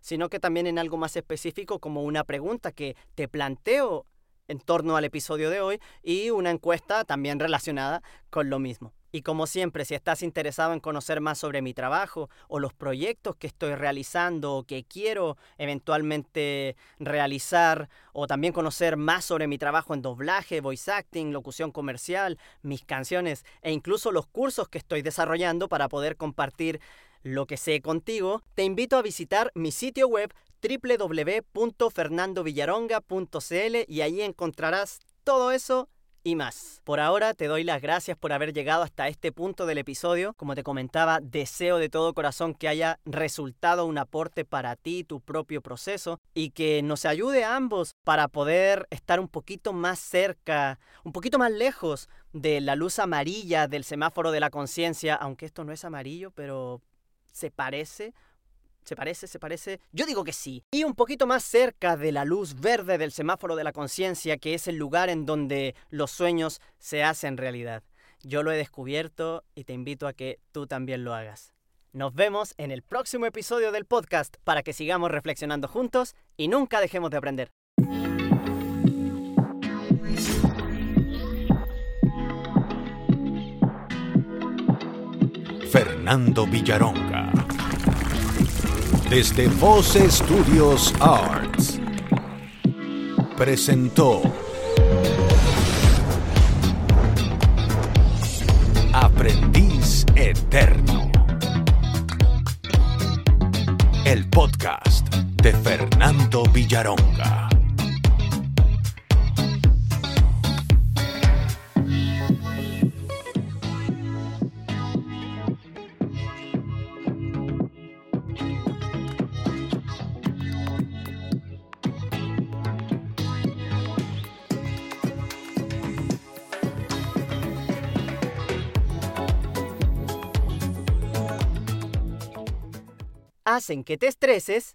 Sino que también en algo más específico como una pregunta que te planteo en torno al episodio de hoy y una encuesta también relacionada con lo mismo. Y como siempre, si estás interesado en conocer más sobre mi trabajo o los proyectos que estoy realizando o que quiero eventualmente realizar o también conocer más sobre mi trabajo en doblaje, voice acting, locución comercial, mis canciones e incluso los cursos que estoy desarrollando para poder compartir lo que sé contigo, te invito a visitar mi sitio web www.fernandovillaronga.cl y ahí encontrarás todo eso y más. Por ahora te doy las gracias por haber llegado hasta este punto del episodio. Como te comentaba, deseo de todo corazón que haya resultado un aporte para ti, tu propio proceso, y que nos ayude a ambos para poder estar un poquito más cerca, un poquito más lejos de la luz amarilla del semáforo de la conciencia, aunque esto no es amarillo, pero se parece ¿Se parece? ¿Se parece? Yo digo que sí. Y un poquito más cerca de la luz verde del semáforo de la conciencia, que es el lugar en donde los sueños se hacen realidad. Yo lo he descubierto y te invito a que tú también lo hagas. Nos vemos en el próximo episodio del podcast para que sigamos reflexionando juntos y nunca dejemos de aprender. Fernando Villaronga. Desde Voz Studios Arts. Presentó Aprendiz Eterno. El podcast de Fernando Villaronga. Hacen que te estreses